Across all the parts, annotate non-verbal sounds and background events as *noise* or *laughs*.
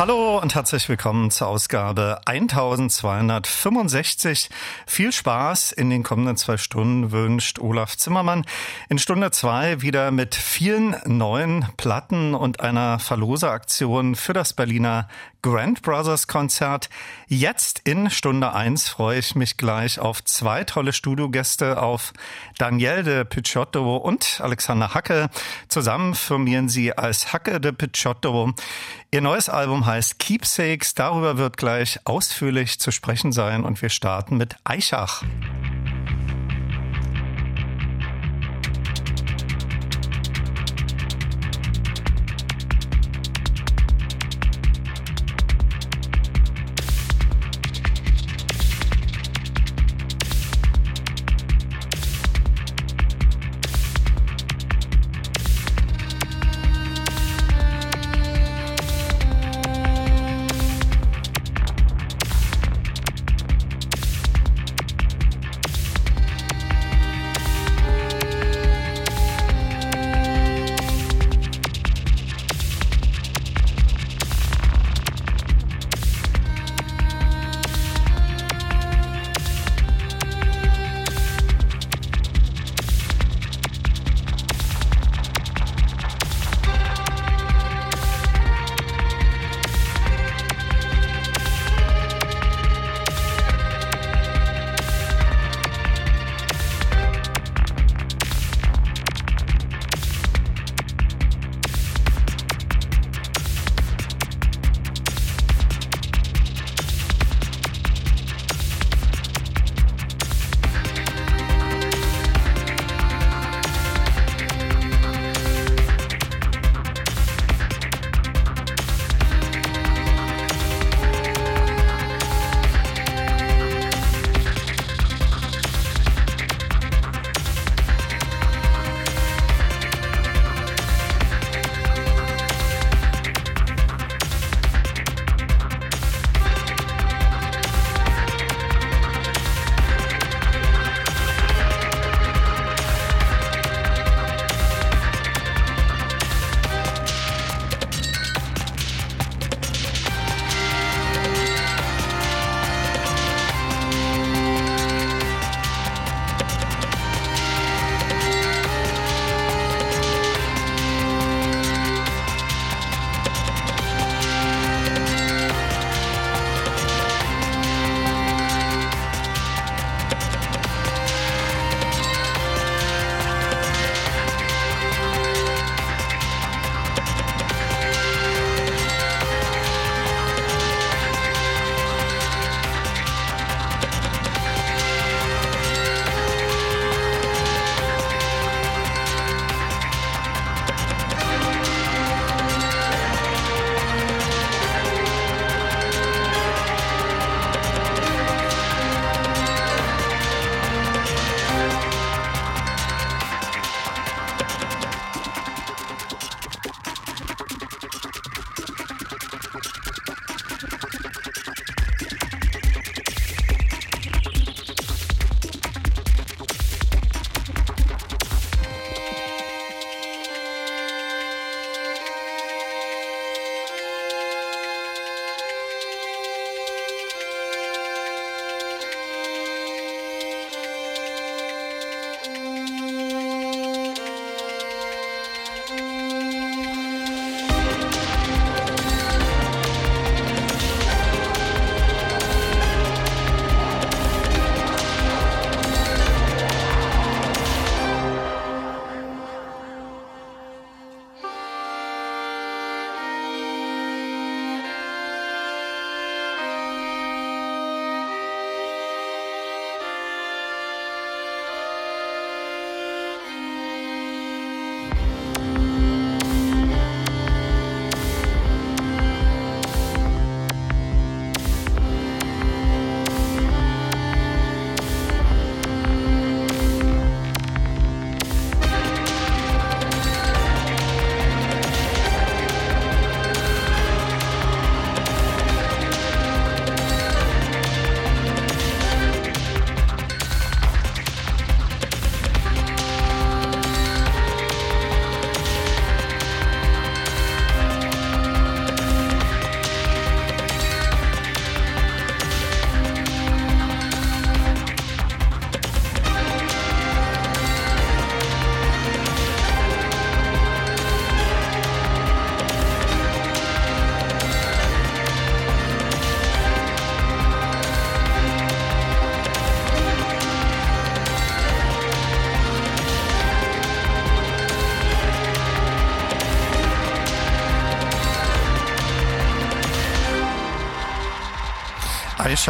Hallo und herzlich willkommen zur Ausgabe 1265. Viel Spaß in den kommenden zwei Stunden wünscht Olaf Zimmermann. In Stunde zwei wieder mit vielen neuen Platten und einer Verloseaktion für das Berliner Grand Brothers Konzert. Jetzt in Stunde eins freue ich mich gleich auf zwei tolle Studiogäste, auf Danielle de Picciotto und Alexander Hacke. Zusammen firmieren sie als Hacke de Picciotto. Ihr neues Album heißt Keepsakes. Darüber wird gleich ausführlich zu sprechen sein und wir starten mit Eichach.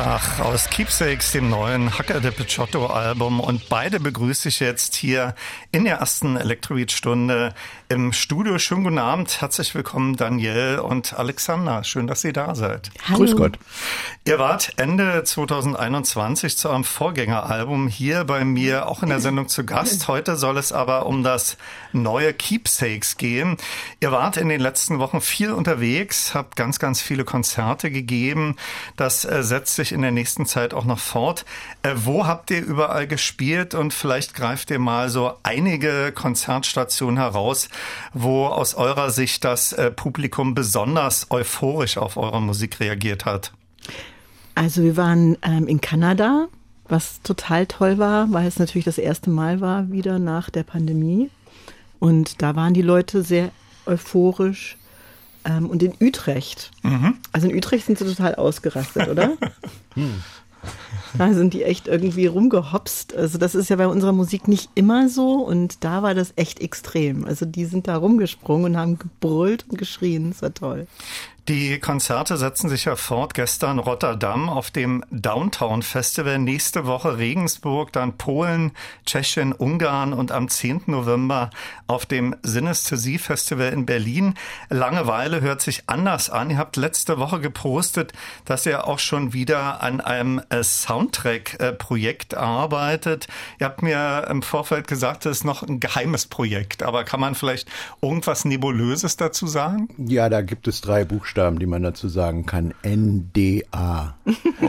Eichach aus Keepsakes, dem neuen Hacker de Picciotto Album. Und beide begrüße ich jetzt hier in der ersten Elektrobeat-Stunde im Studio. Schönen guten Abend. Herzlich willkommen, Daniel und Alexander. Schön, dass ihr da seid. Hallo. Grüß Gott. Ihr wart Ende 2021 zu eurem Vorgängeralbum hier bei mir auch in der Sendung zu Gast. Heute soll es aber um das neue Keepsakes gehen. Ihr wart in den letzten Wochen viel unterwegs, habt ganz, ganz viele Konzerte gegeben. Das äh, setzt sich in der nächsten Zeit auch noch fort. Äh, wo habt ihr überall gespielt und vielleicht greift ihr mal so einige Konzertstationen heraus, wo aus eurer Sicht das äh, Publikum besonders euphorisch auf eure Musik reagiert hat? Also wir waren ähm, in Kanada, was total toll war, weil es natürlich das erste Mal war wieder nach der Pandemie. Und da waren die Leute sehr euphorisch. Ähm, und in Utrecht. Mhm. Also in Utrecht sind sie total ausgerastet, oder? *laughs* hm. Da sind die echt irgendwie rumgehopst. Also das ist ja bei unserer Musik nicht immer so und da war das echt extrem. Also die sind da rumgesprungen und haben gebrüllt und geschrien. Das war toll. Die Konzerte setzen sich ja fort. Gestern Rotterdam auf dem Downtown Festival, nächste Woche Regensburg, dann Polen, Tschechien, Ungarn und am 10. November auf dem Synesthesie Festival in Berlin. Langeweile hört sich anders an. Ihr habt letzte Woche gepostet, dass ihr auch schon wieder an einem äh, Soundtrack-Projekt arbeitet. Ihr habt mir im Vorfeld gesagt, es ist noch ein geheimes Projekt, aber kann man vielleicht irgendwas Nebulöses dazu sagen? Ja, da gibt es drei Buchstaben. Buchstaben, die man dazu sagen kann. NDA.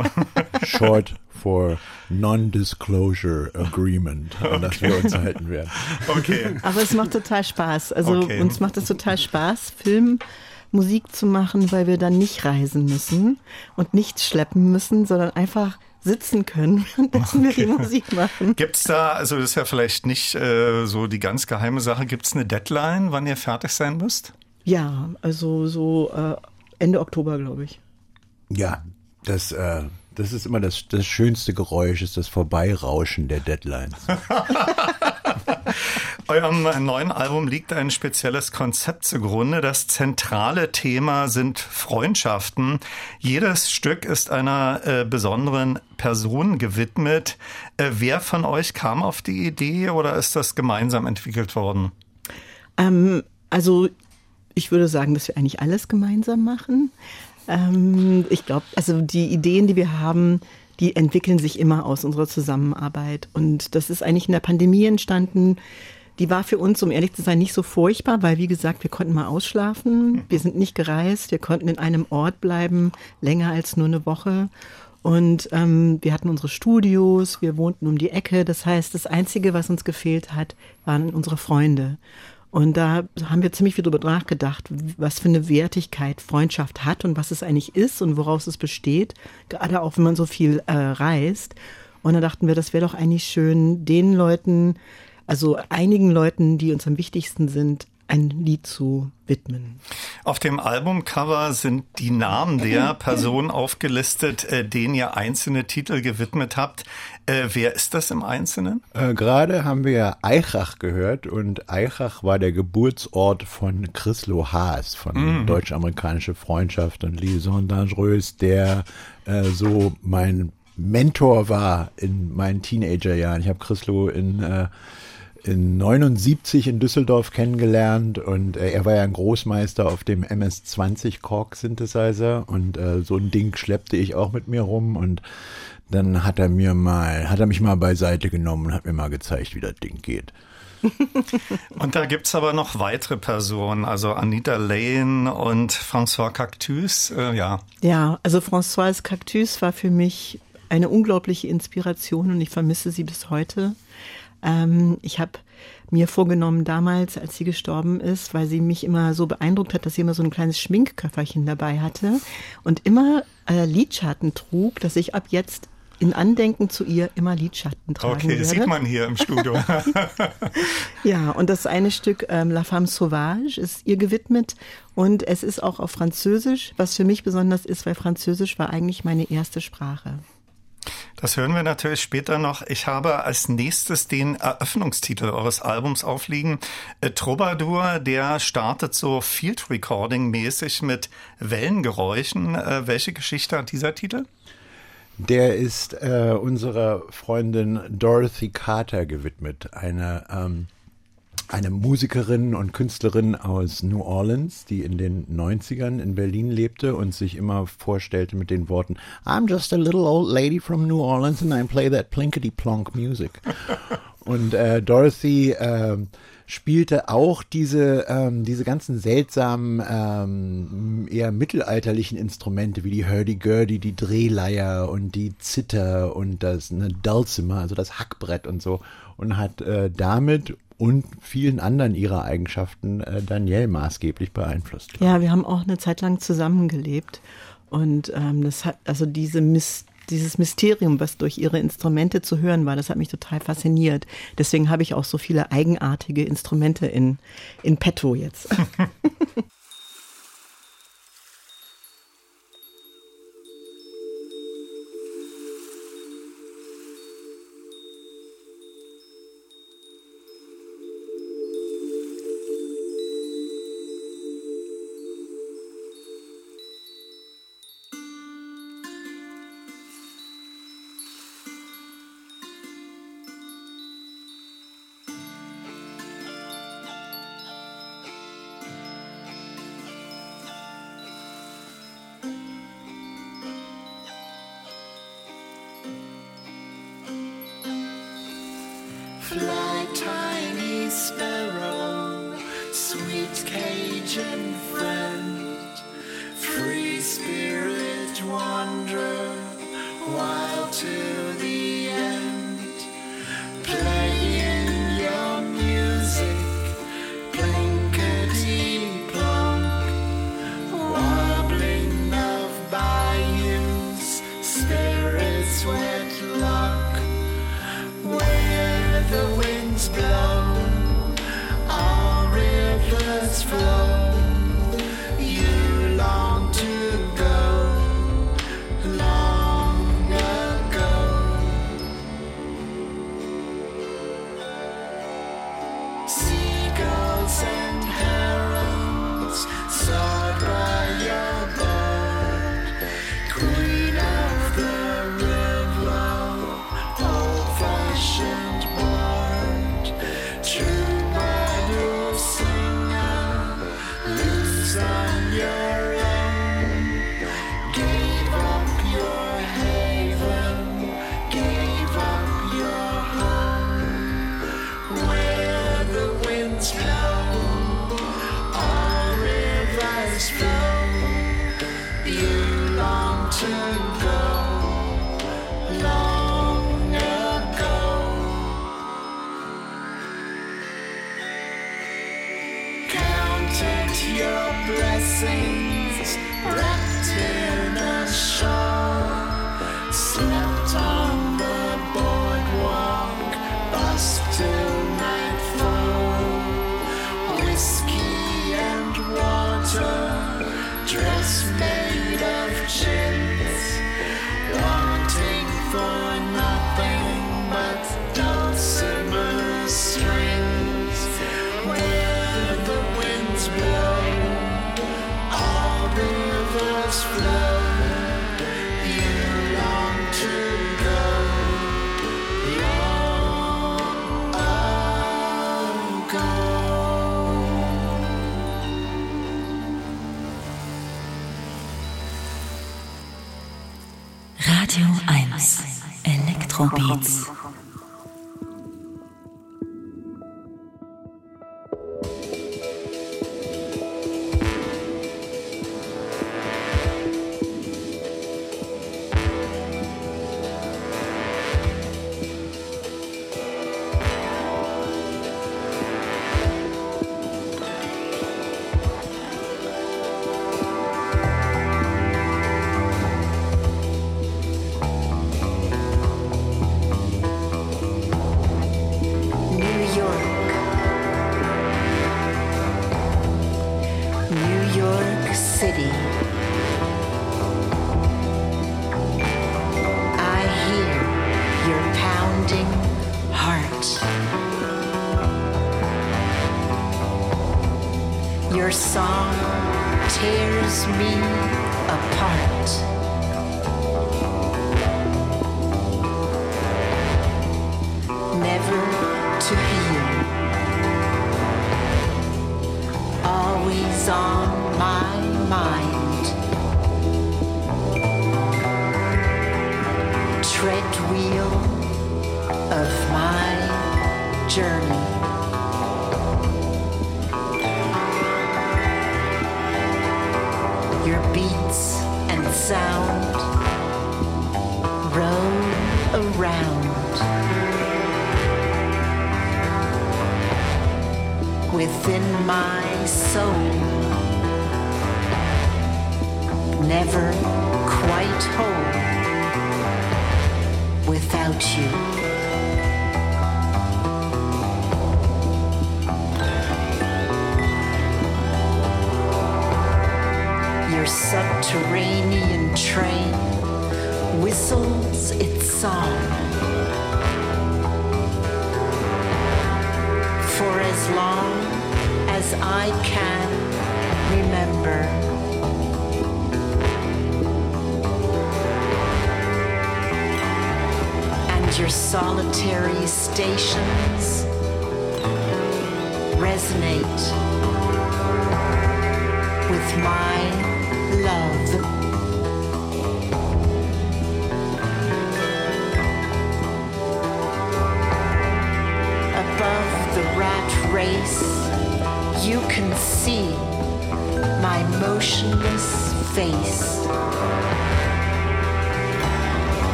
*laughs* Short for Non-Disclosure Agreement, an okay. das wir uns halten werden. Okay. Aber es macht total Spaß. Also okay. uns macht es total Spaß, Film. Musik zu machen, weil wir dann nicht reisen müssen und nichts schleppen müssen, sondern einfach sitzen können, *laughs* währenddessen okay. wir die Musik machen. Gibt es da, also das ist ja vielleicht nicht äh, so die ganz geheime Sache, gibt es eine Deadline, wann ihr fertig sein müsst? Ja, also so äh, Ende Oktober, glaube ich. Ja, das, äh, das ist immer das, das schönste Geräusch, ist das Vorbeirauschen der Deadlines. *laughs* Eurem neuen Album liegt ein spezielles Konzept zugrunde. Das zentrale Thema sind Freundschaften. Jedes Stück ist einer äh, besonderen Person gewidmet. Äh, wer von euch kam auf die Idee oder ist das gemeinsam entwickelt worden? Ähm, also ich würde sagen, dass wir eigentlich alles gemeinsam machen. Ähm, ich glaube, also die Ideen, die wir haben, die entwickeln sich immer aus unserer Zusammenarbeit. Und das ist eigentlich in der Pandemie entstanden. Die war für uns, um ehrlich zu sein, nicht so furchtbar, weil, wie gesagt, wir konnten mal ausschlafen. Wir sind nicht gereist. Wir konnten in einem Ort bleiben, länger als nur eine Woche. Und ähm, wir hatten unsere Studios, wir wohnten um die Ecke. Das heißt, das Einzige, was uns gefehlt hat, waren unsere Freunde. Und da haben wir ziemlich viel drüber nachgedacht, was für eine Wertigkeit Freundschaft hat und was es eigentlich ist und woraus es besteht, gerade auch wenn man so viel äh, reist. Und da dachten wir, das wäre doch eigentlich schön, den Leuten, also einigen Leuten, die uns am wichtigsten sind, ein Lied zu widmen. Auf dem Albumcover sind die Namen der *laughs* Personen aufgelistet, äh, denen ihr einzelne Titel gewidmet habt. Äh, wer ist das im Einzelnen? Äh, Gerade haben wir Eichach gehört und Eichach war der Geburtsort von Chrislo Haas von mhm. Deutsch-Amerikanische Freundschaft und Liaison Dangereuse, der äh, so mein Mentor war in meinen Teenagerjahren. Ich habe Chrislo in äh, in 79 in Düsseldorf kennengelernt und äh, er war ja ein Großmeister auf dem MS-20 Korg Synthesizer und äh, so ein Ding schleppte ich auch mit mir rum und dann hat er mir mal, hat er mich mal beiseite genommen und hat mir mal gezeigt, wie das Ding geht. *laughs* und da gibt es aber noch weitere Personen, also Anita Lane und François Cactus, äh, ja. Ja, also François Cactus war für mich eine unglaubliche Inspiration und ich vermisse sie bis heute. Ähm, ich habe mir vorgenommen damals, als sie gestorben ist, weil sie mich immer so beeindruckt hat, dass sie immer so ein kleines Schminkköfferchen dabei hatte und immer äh, Lidschatten trug, dass ich ab jetzt in Andenken zu ihr immer Lidschatten tragen Okay, werde. sieht man hier im Studio. *laughs* ja, und das eine Stück ähm, La Femme Sauvage ist ihr gewidmet und es ist auch auf Französisch, was für mich besonders ist, weil Französisch war eigentlich meine erste Sprache. Das hören wir natürlich später noch. Ich habe als nächstes den Eröffnungstitel eures Albums aufliegen. Äh, Troubadour, der startet so Field Recording mäßig mit Wellengeräuschen. Äh, welche Geschichte hat dieser Titel? Der ist äh, unserer Freundin Dorothy Carter gewidmet, eine, ähm, eine Musikerin und Künstlerin aus New Orleans, die in den 90ern in Berlin lebte und sich immer vorstellte mit den Worten I'm just a little old lady from New Orleans and I play that plinkety plonk music. *laughs* und äh, Dorothy äh, spielte auch diese, ähm, diese ganzen seltsamen, ähm, eher mittelalterlichen Instrumente wie die Hurdy-Gurdy, die Drehleier und die Zither und das ne, Dulcimer, also das Hackbrett und so und hat äh, damit und vielen anderen ihrer Eigenschaften äh, Danielle maßgeblich beeinflusst. Ja, wir haben auch eine Zeit lang zusammengelebt und ähm, das hat also diese Mist dieses Mysterium, was durch ihre Instrumente zu hören war, das hat mich total fasziniert. Deswegen habe ich auch so viele eigenartige Instrumente in, in petto jetzt. *laughs* Elektrobeats.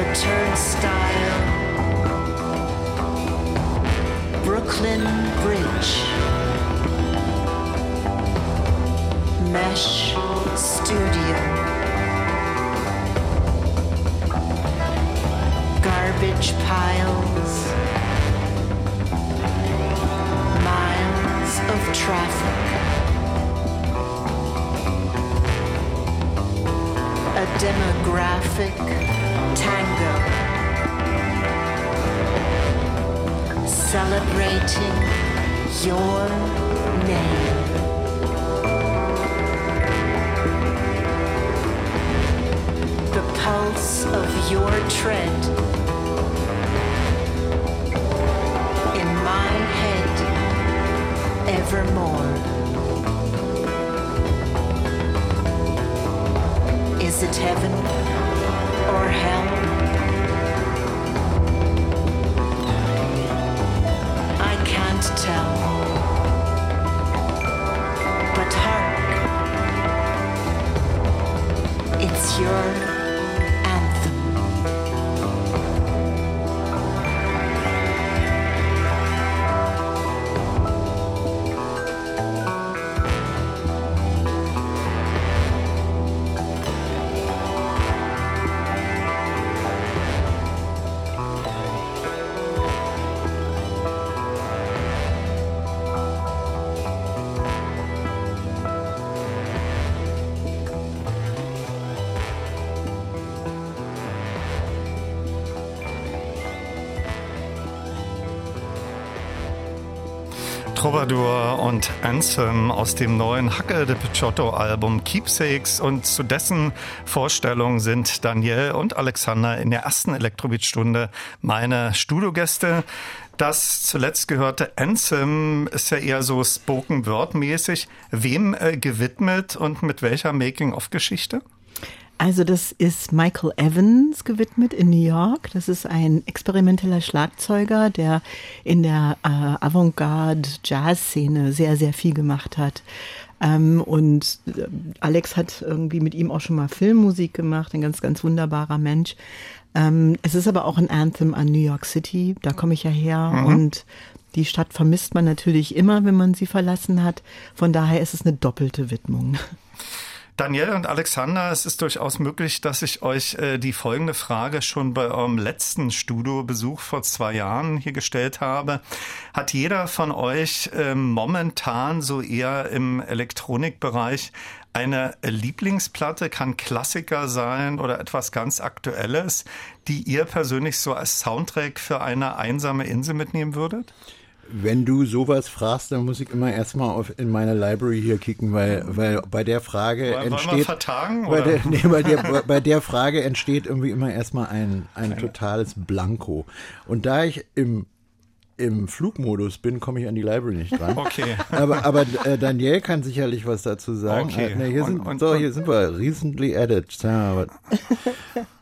The turnstile, Brooklyn Bridge, Mesh Studio, garbage piles, miles of traffic. a demographic tango celebrating your name. The pulse of your tread in my head evermore. Is it heaven or hell? Troubadour und Anthem aus dem neuen Hacke de Picciotto Album Keepsakes und zu dessen Vorstellung sind Daniel und Alexander in der ersten Elektrobeat-Stunde meine Studiogäste. Das zuletzt gehörte Anthem ist ja eher so Spoken Word mäßig. Wem äh, gewidmet und mit welcher Making-of-Geschichte? Also das ist Michael Evans gewidmet in New York. Das ist ein experimenteller Schlagzeuger, der in der äh, Avantgarde-Jazz-Szene sehr, sehr viel gemacht hat. Ähm, und äh, Alex hat irgendwie mit ihm auch schon mal Filmmusik gemacht, ein ganz, ganz wunderbarer Mensch. Ähm, es ist aber auch ein Anthem an New York City, da komme ich ja her Mhm. und die Stadt vermisst man natürlich immer, wenn man sie verlassen hat. Von daher ist es eine doppelte Widmung. Daniel und Alexander, es ist durchaus möglich, dass ich euch äh, die folgende Frage schon bei eurem letzten Studiobesuch vor zwei Jahren hier gestellt habe. Hat jeder von euch äh, momentan so eher im Elektronikbereich eine Lieblingsplatte, kann Klassiker sein oder etwas ganz Aktuelles, die ihr persönlich so als Soundtrack für eine einsame Insel mitnehmen würdet? Wenn du sowas fragst, dann muss ich immer erstmal auf in meine Library hier kicken, weil, weil bei der Frage Wollen wir entsteht. vertagen, bei, der, nee, bei, der, bei der Frage entsteht irgendwie immer erstmal ein, ein totales Blanko. Und da ich im im Flugmodus bin, komme ich an die Library nicht dran. Okay. Aber, aber äh, Daniel kann sicherlich was dazu sagen. Okay. Äh, ne, hier, Und- sind, und- so, hier sind wir. Recently added. Ja,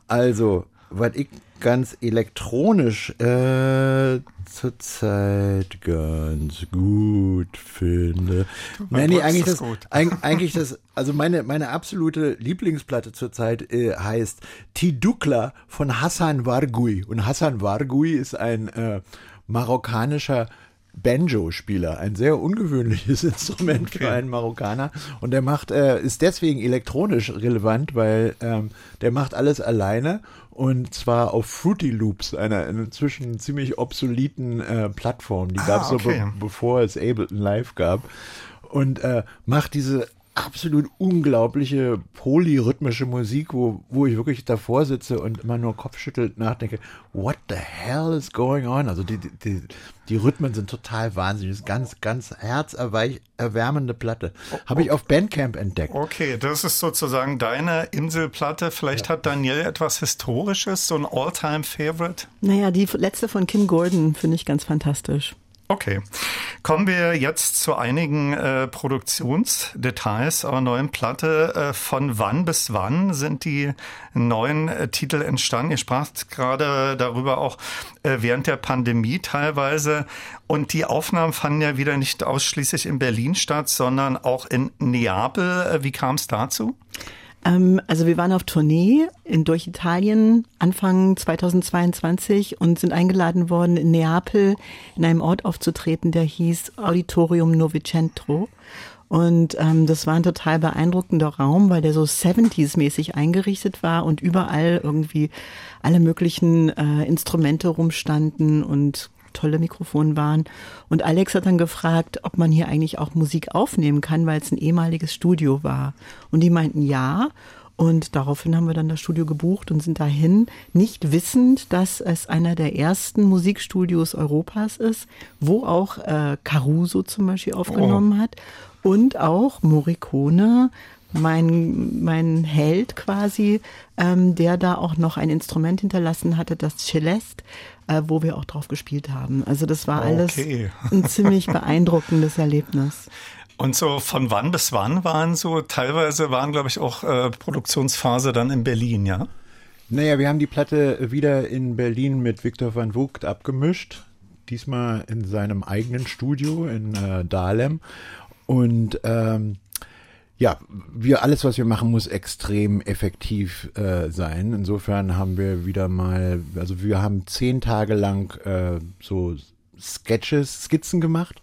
also, was ich ganz elektronisch äh, zurzeit ganz gut finde. Nee, nee, eigentlich ist das, eig- eigentlich das, also meine, meine absolute Lieblingsplatte zurzeit äh, heißt Tidukla von Hassan Wargui. Und Hassan Wargui ist ein äh, marokkanischer Banjo-Spieler, ein sehr ungewöhnliches *laughs* Instrument für einen Marokkaner. Und der macht, äh, ist deswegen elektronisch relevant, weil ähm, der macht alles alleine und zwar auf Fruity Loops, einer inzwischen ziemlich obsoleten äh, Plattform. Die gab es so, okay. be bevor es Ableton Live gab. Und äh, macht diese absolut unglaubliche polyrhythmische Musik, wo, wo ich wirklich davor sitze und immer nur kopfschüttelt nachdenke, what the hell is going on? Also die, die, die, Rhythmen sind total wahnsinnig. Das ist ganz, ganz herzerwärmende Platte. Habe ich auf Bandcamp entdeckt. Okay, das ist sozusagen deine Inselplatte. Vielleicht hat Daniel etwas Historisches, so ein All-Time-Favorite. Naja, die letzte von Kim Gordon finde ich ganz fantastisch. Okay. Kommen wir jetzt zu einigen äh, Produktionsdetails eurer neuen Platte. Äh, von wann bis wann sind die neuen äh, Titel entstanden? Ihr spracht gerade darüber auch äh, während der Pandemie teilweise. Und die Aufnahmen fanden ja wieder nicht ausschließlich in Berlin statt, sondern auch in Neapel. Äh, wie kam es dazu? Ähm, also wir waren auf Tournee in, durch Italien Anfang 2022 und sind eingeladen worden, in Neapel in einem Ort aufzutreten, der hieß Auditorium Novecento. Und ähm, das war ein total beeindruckender Raum, weil der so 70s-mäßig eingerichtet war und überall irgendwie alle möglichen äh, Instrumente rumstanden und tolle Mikrofone waren. Und Alex hat dann gefragt, ob man hier eigentlich auch Musik aufnehmen kann, weil es ein ehemaliges Studio war. Und die meinten ja. Und daraufhin haben wir dann das Studio gebucht und sind dahin, nicht wissend, dass es einer der ersten Musikstudios Europas ist, wo auch äh, Caruso zum Beispiel aufgenommen hat und auch Morricone, mein, mein Held quasi, ähm, der da auch noch ein Instrument hinterlassen hatte, das Celeste, äh, wo wir auch drauf gespielt haben. Also das war alles Okay. *laughs* ein ziemlich beeindruckendes Erlebnis. Und so von wann bis wann waren so, teilweise waren, glaube ich, auch äh, Produktionsphase dann in Berlin, ja? Naja, wir haben die Platte wieder in Berlin mit Viktor van Vogt abgemischt. Diesmal in seinem eigenen Studio in äh, Dahlem. Und ähm, ja, wir alles, was wir machen, muss extrem effektiv äh, sein. Insofern haben wir wieder mal, also wir haben zehn Tage lang äh, so Sketches, Skizzen gemacht.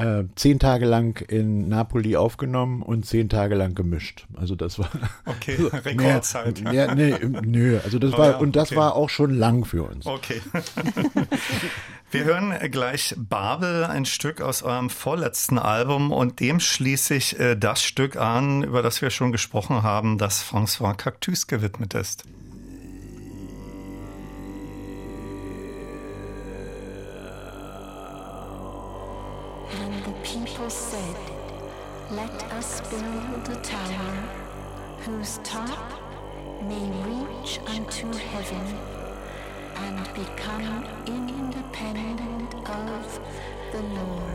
Äh, zehn Tage lang in Napoli aufgenommen und zehn Tage lang gemischt. Also das war Okay, *laughs* so, Rekordzeit. Mehr, ja, nee, nö, also das Oh war ja, und das okay. war auch schon lang für uns. Okay. *laughs* Wir hören gleich Babel, ein Stück aus eurem vorletzten Album und dem schließe ich äh, das Stück an, über das wir schon gesprochen haben, das François Cactus gewidmet ist. Us build a tower whose top may reach unto heaven and become independent of the Lord.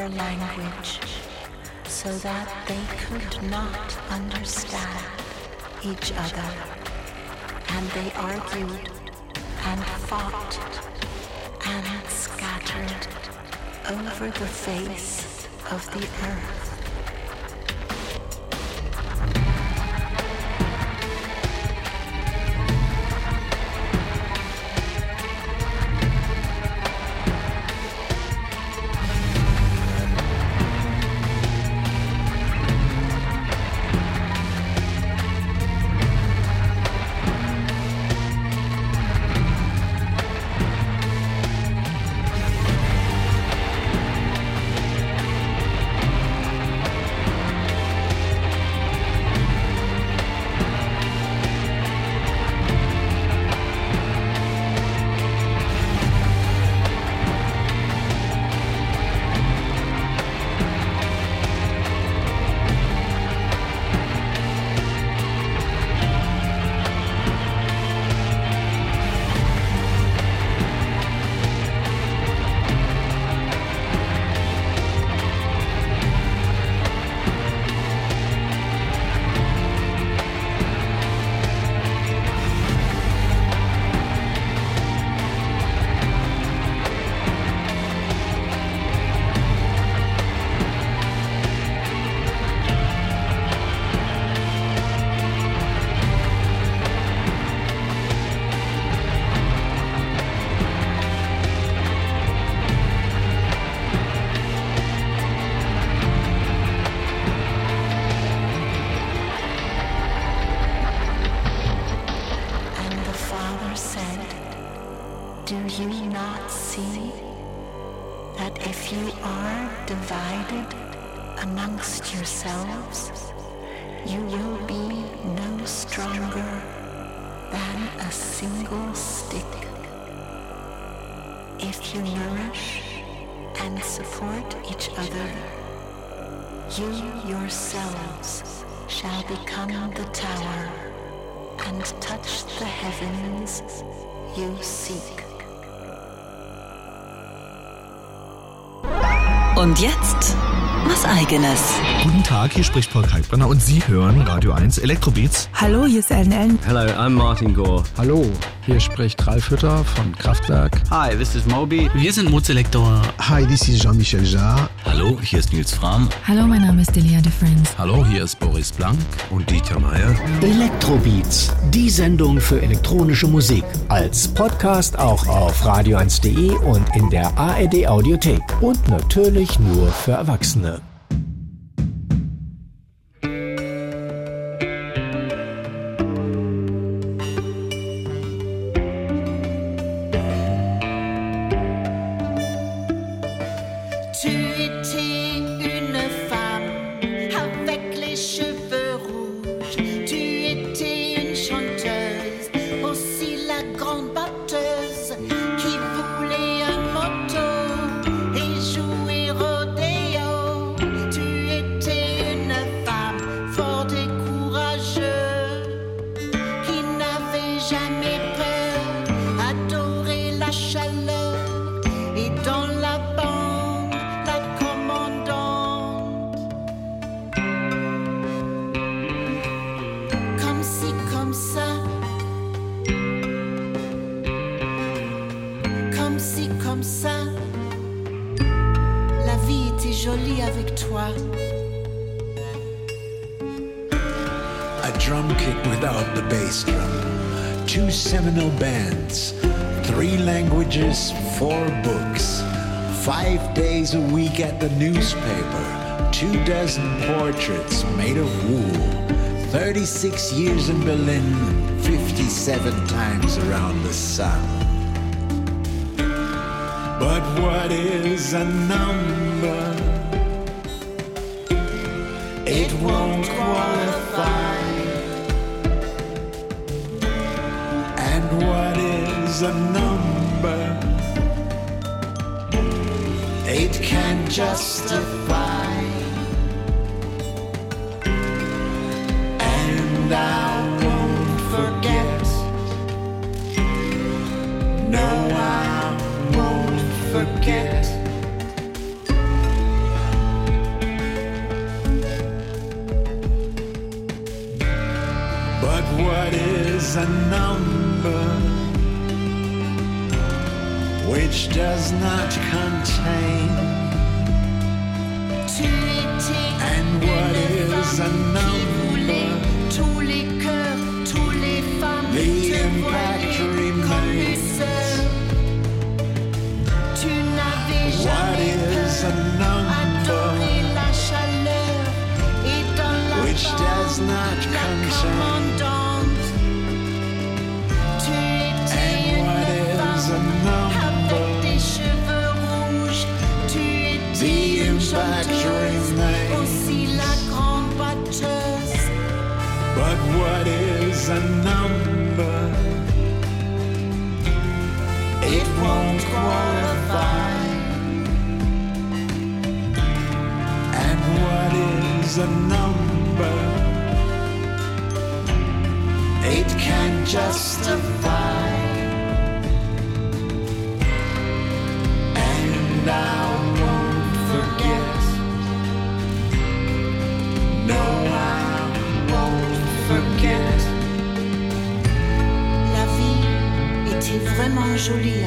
Their language so that they could not understand each other. And they argued and fought and scattered over the face of the earth. You seek. Und jetzt was eigenes. Guten Tag, hier spricht Paul Kalkbrenner und Sie hören Radio 1 Elektrobeats. Hallo, hier ist Ellen Ellen. Hello, I'm Martin Gore. Hallo, hier spricht Ralf Hütter von Kraftwerk. Hi, this is Moby. Wir sind Mozelektor. Hi, this is Jean-Michel Jarre. Hallo, hier ist Nils Fram. Hallo, mein Name ist Delia de Friends. Hallo, hier ist Boris Blank und Dieter Meier. Elektrobeats, die Sendung für elektronische Musik. Als Podcast auch auf radio1.de und in der ARD Audiothek. Und natürlich nur für Erwachsene. 36 years in Berlin, 57 times around the sun. But what is a number? Is a number? It can justify. And I won't forget. No, I won't forget. La vie était vraiment jolie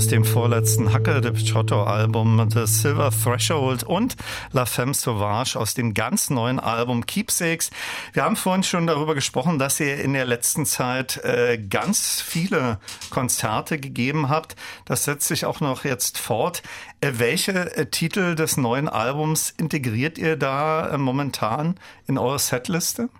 aus dem vorletzten Hacke de Pichotto-Album The Silver Threshold und La Femme Sauvage aus dem ganz neuen Album Keepsakes. Wir haben vorhin schon darüber gesprochen, dass ihr in der letzten Zeit äh, ganz viele Konzerte gegeben habt. Das setzt sich auch noch jetzt fort. Äh, welche äh, Titel des neuen Albums integriert ihr da äh, momentan in eure Setliste?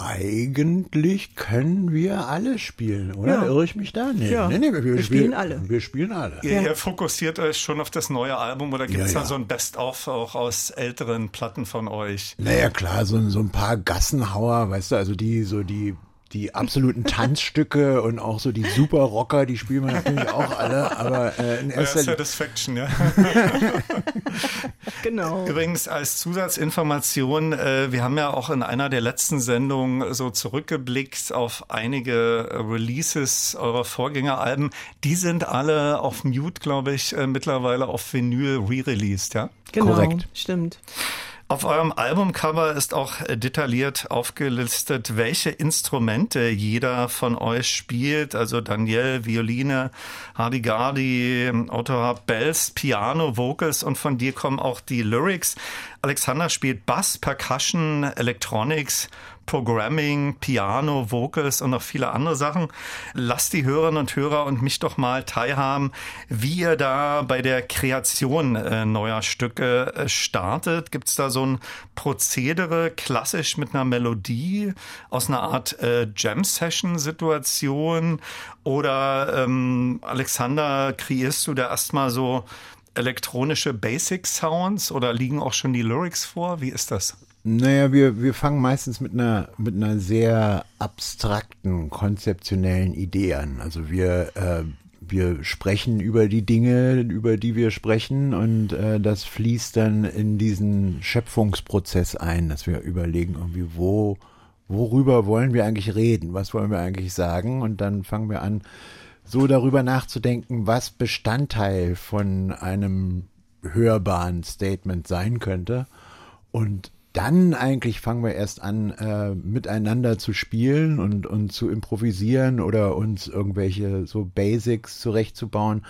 Eigentlich können wir alle spielen, oder? Ja. Irre ich mich da? Nee, Ja. nee, nee, wir, Wir spielen alle. Wir spielen alle. Ihr, ihr fokussiert euch schon auf das neue Album oder gibt es Ja, da ja. so ein Best-of auch aus älteren Platten von euch? Naja, klar, so, so ein paar Gassenhauer, weißt du, also die, so die, die absoluten Tanzstücke *laughs* und auch so die Superrocker, die spielen wir natürlich auch alle, aber äh, in erster Linie. Satisfaction, ja. *laughs* Genau. Übrigens als Zusatzinformation, äh, wir haben ja auch in einer der letzten Sendungen so zurückgeblickt auf einige Releases eurer Vorgängeralben. Die sind alle auf Mute, glaube ich, äh, mittlerweile auf Vinyl re-released, ja? Genau, Korrekt. stimmt. Auf eurem Albumcover ist auch detailliert aufgelistet, welche Instrumente jeder von euch spielt. Also Daniel, Violine, Hardy Gardi, Otto Hart, Bells, Piano, Vocals und von dir kommen auch die Lyrics. Alexander spielt Bass, Percussion, Electronics, Programming, Piano, Vocals und noch viele andere Sachen. Lasst die Hörerinnen und Hörer und mich doch mal teilhaben, wie ihr da bei der Kreation äh, neuer Stücke äh, startet. Gibt es da so ein Prozedere, klassisch mit einer Melodie aus einer Art äh, Jam-Session-Situation? Oder ähm, Alexander, kreierst du da erstmal so elektronische Basic-Sounds oder liegen auch schon die Lyrics vor? Wie ist das? Naja, wir, wir fangen meistens mit einer, mit einer sehr abstrakten, konzeptionellen Idee an. Also wir, äh, wir sprechen über die Dinge, über die wir sprechen und äh, das fließt dann in diesen Schöpfungsprozess ein, dass wir überlegen irgendwie, wo, worüber wollen wir eigentlich reden, was wollen wir eigentlich sagen? Und dann fangen wir an, so darüber nachzudenken, was Bestandteil von einem hörbaren Statement sein könnte. Und dann eigentlich fangen wir erst an, äh, miteinander zu spielen und, und zu improvisieren oder uns irgendwelche so Basics zurechtzubauen.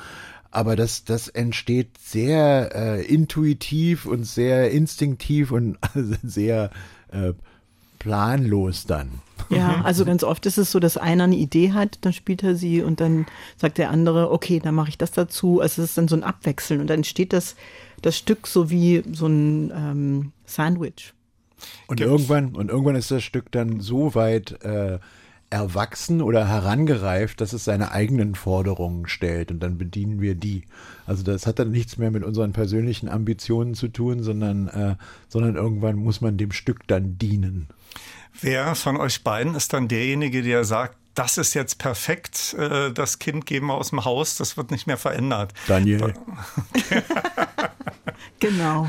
Aber das, das entsteht sehr äh, intuitiv und sehr instinktiv und *laughs* sehr äh, planlos dann. Ja, *laughs* also ganz oft ist es so, dass einer eine Idee hat, dann spielt er sie und dann sagt der andere, okay, dann mache ich das dazu. Also es ist dann so ein Abwechseln und dann entsteht das, das Stück so wie so ein ähm, Sandwich. Und irgendwann, und irgendwann ist das Stück dann so weit äh, erwachsen oder herangereift, dass es seine eigenen Forderungen stellt und dann bedienen wir die. Also das hat dann nichts mehr mit unseren persönlichen Ambitionen zu tun, sondern, äh, sondern irgendwann muss man dem Stück dann dienen. Wer von euch beiden ist dann derjenige, der sagt, das ist jetzt perfekt, äh, das Kind geben wir aus dem Haus, das wird nicht mehr verändert. Daniel. *laughs* Genau.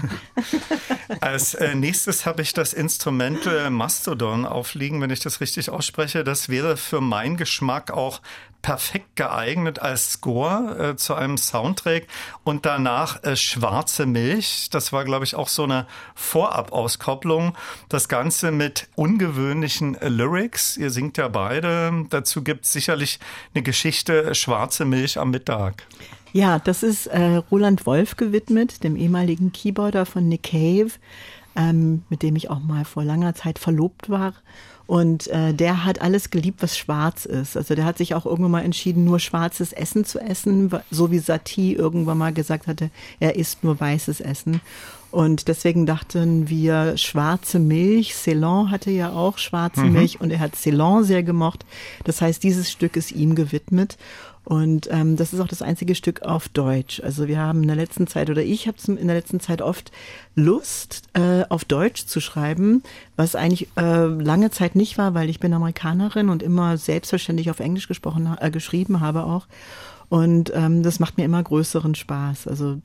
*laughs* Als äh, nächstes habe ich das Instrument äh, Mastodon aufliegen, wenn ich das richtig ausspreche. Das wäre für meinen Geschmack auch perfekt geeignet als Score äh, zu einem Soundtrack und danach äh, Schwarze Milch. Das war, glaube ich, auch so eine Vorab-Auskopplung. Das Ganze mit ungewöhnlichen äh, Lyrics. Ihr singt ja beide. Dazu gibt es sicherlich eine Geschichte Schwarze Milch am Mittag. Ja, das ist äh, Roland Wolf gewidmet, dem ehemaligen Keyboarder von Nick Cave, ähm, mit dem ich auch mal vor langer Zeit verlobt war. Und äh, der hat alles geliebt, was schwarz ist. Also der hat sich auch irgendwann mal entschieden, nur schwarzes Essen zu essen, so wie Satie irgendwann mal gesagt hatte, er isst nur weißes Essen. Und deswegen dachten wir, schwarze Milch, Ceylon hatte ja auch schwarze mhm. Milch und er hat Ceylon sehr gemocht. Das heißt, dieses Stück ist ihm gewidmet. Und ähm, das ist auch das einzige Stück auf Deutsch. Also wir haben in der letzten Zeit oder ich habe in der letzten Zeit oft Lust, äh, auf Deutsch zu schreiben, was eigentlich äh, lange Zeit nicht war, weil ich bin Amerikanerin und immer selbstverständlich auf Englisch gesprochen, äh, geschrieben habe auch. Und ähm, das macht mir immer größeren Spaß. Also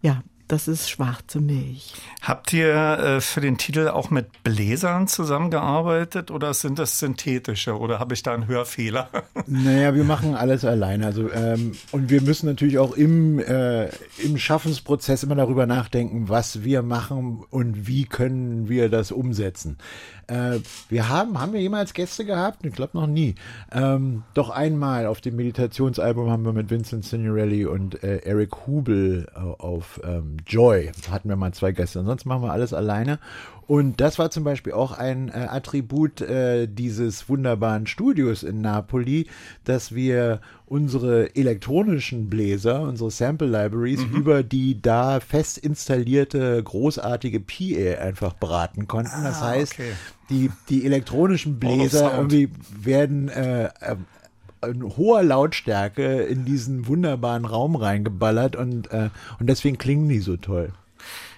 ja, das ist schwarze Milch. Habt ihr äh, für den Titel auch mit Bläsern zusammengearbeitet oder sind das synthetische oder habe ich da einen Hörfehler? *laughs* Naja, wir machen alles alleine. Also, ähm, und wir müssen natürlich auch im, äh, im Schaffensprozess immer darüber nachdenken, was wir machen und wie können wir das umsetzen. Äh, wir haben, haben wir jemals Gäste gehabt? Ich glaube noch nie. Ähm, doch einmal auf dem Meditationsalbum haben wir mit Vincent Signorelli und äh, Eric Hubel äh, auf ähm, Joy hatten wir mal zwei Gäste. Ansonsten machen wir alles alleine. Und das war zum Beispiel auch ein äh, Attribut äh, dieses wunderbaren Studios in Napoli, dass wir unsere elektronischen Bläser, unsere Sample Libraries mhm. über die da fest installierte großartige PA einfach beraten konnten. Ah, das heißt, okay. die, die elektronischen Bläser irgendwie werden äh, äh, in hoher Lautstärke in diesen wunderbaren Raum reingeballert und, äh, und deswegen klingen die so toll.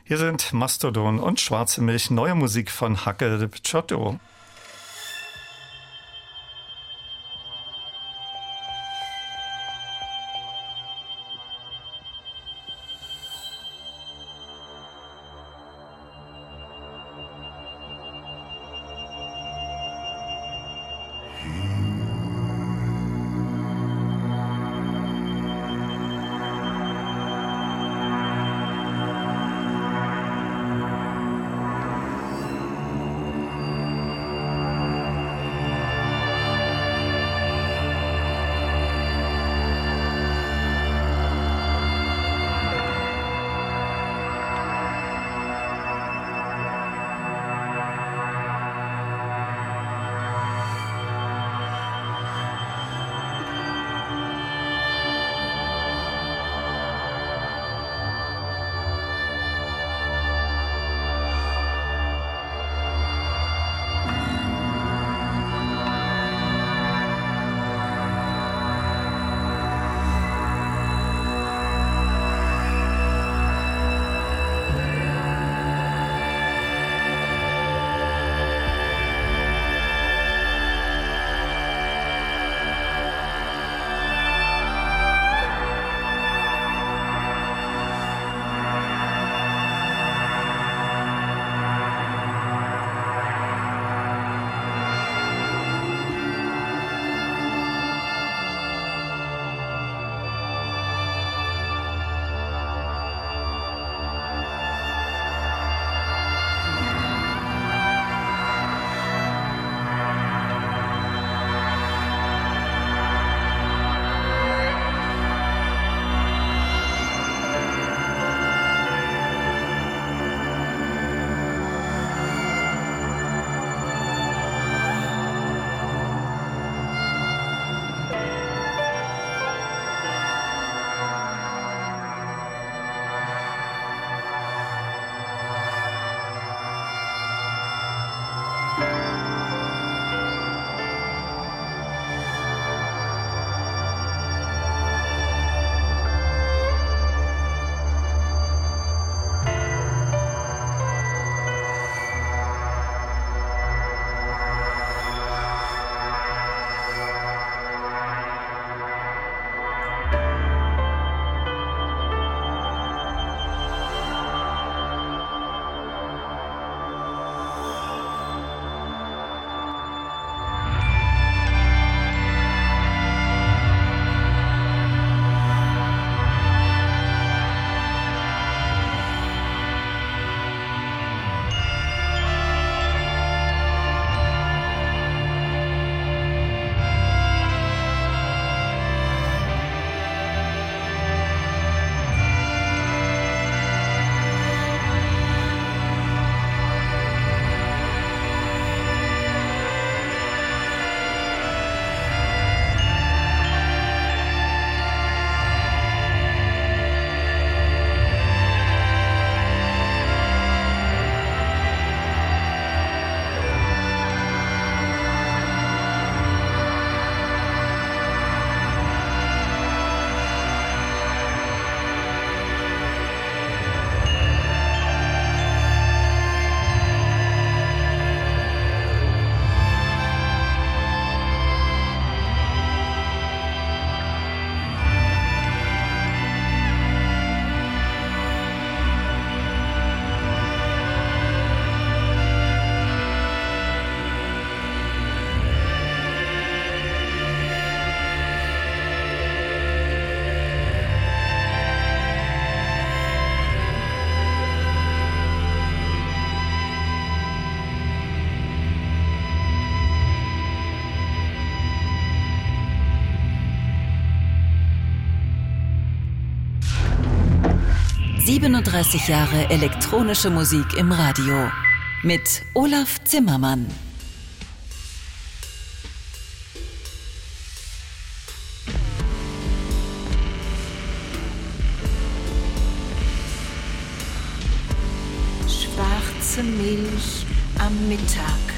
Hier sind Mastodon und Schwarze Milch, neue Musik von Hacke de 37 Jahre elektronische Musik im Radio mit Olaf Zimmermann. Schwarze Milch am Mittag.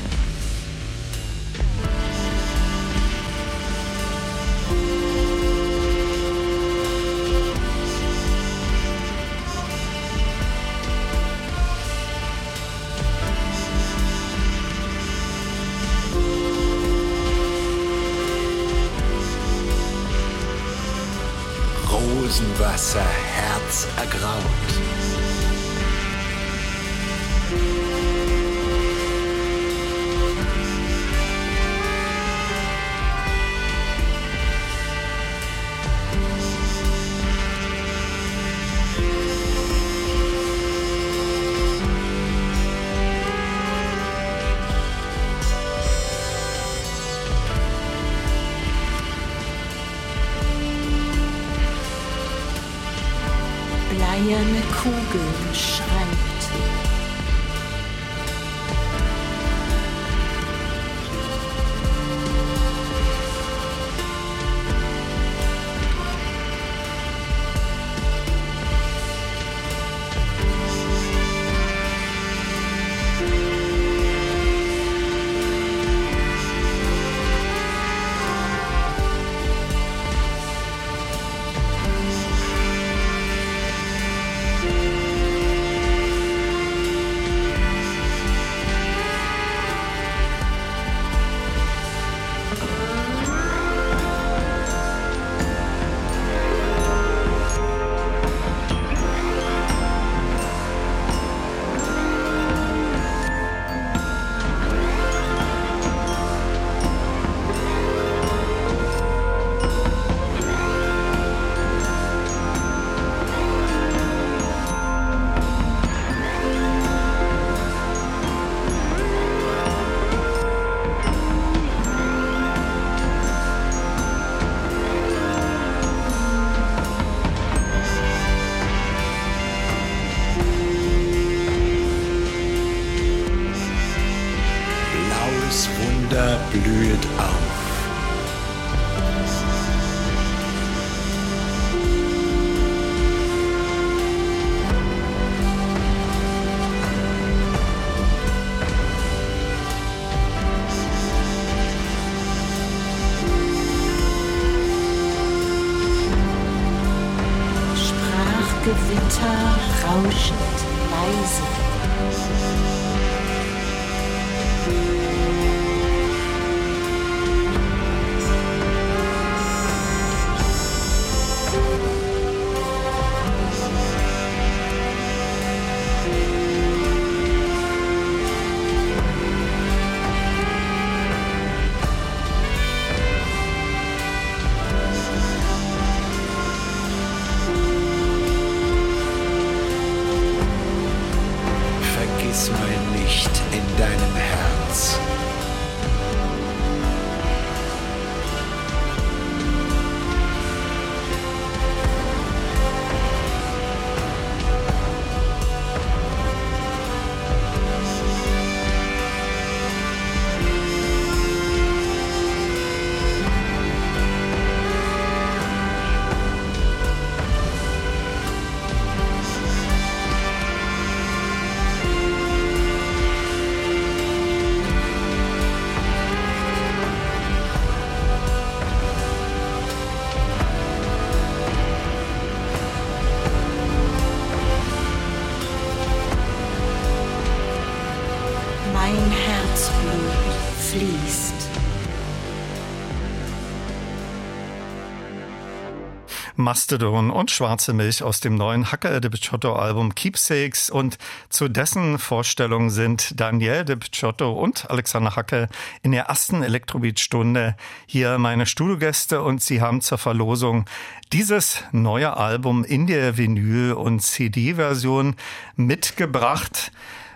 Mastodon und Schwarze Milch aus dem neuen Hacker de Picciotto Album Keepsakes und zu dessen Vorstellung sind Daniel de Picciotto und Alexander Hacke in der ersten Elektrobeat-Stunde hier meine Studiogäste und sie haben zur Verlosung dieses neue Album in der Vinyl- und CD-Version mitgebracht.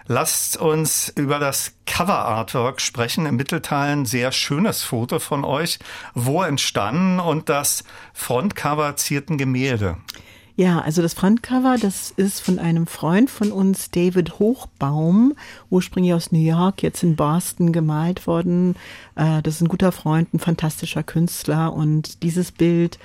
Lasst uns über das Cover-Artwork sprechen. Im Mittelteil ein sehr schönes Foto von euch. Wo entstanden und das Frontcover ziert ein Gemälde. Ja, also das Frontcover, das ist von einem Freund von uns, David Hochbaum, ursprünglich aus New York, jetzt in Boston gemalt worden. Äh, das ist ein guter Freund, ein fantastischer Künstler und dieses Bild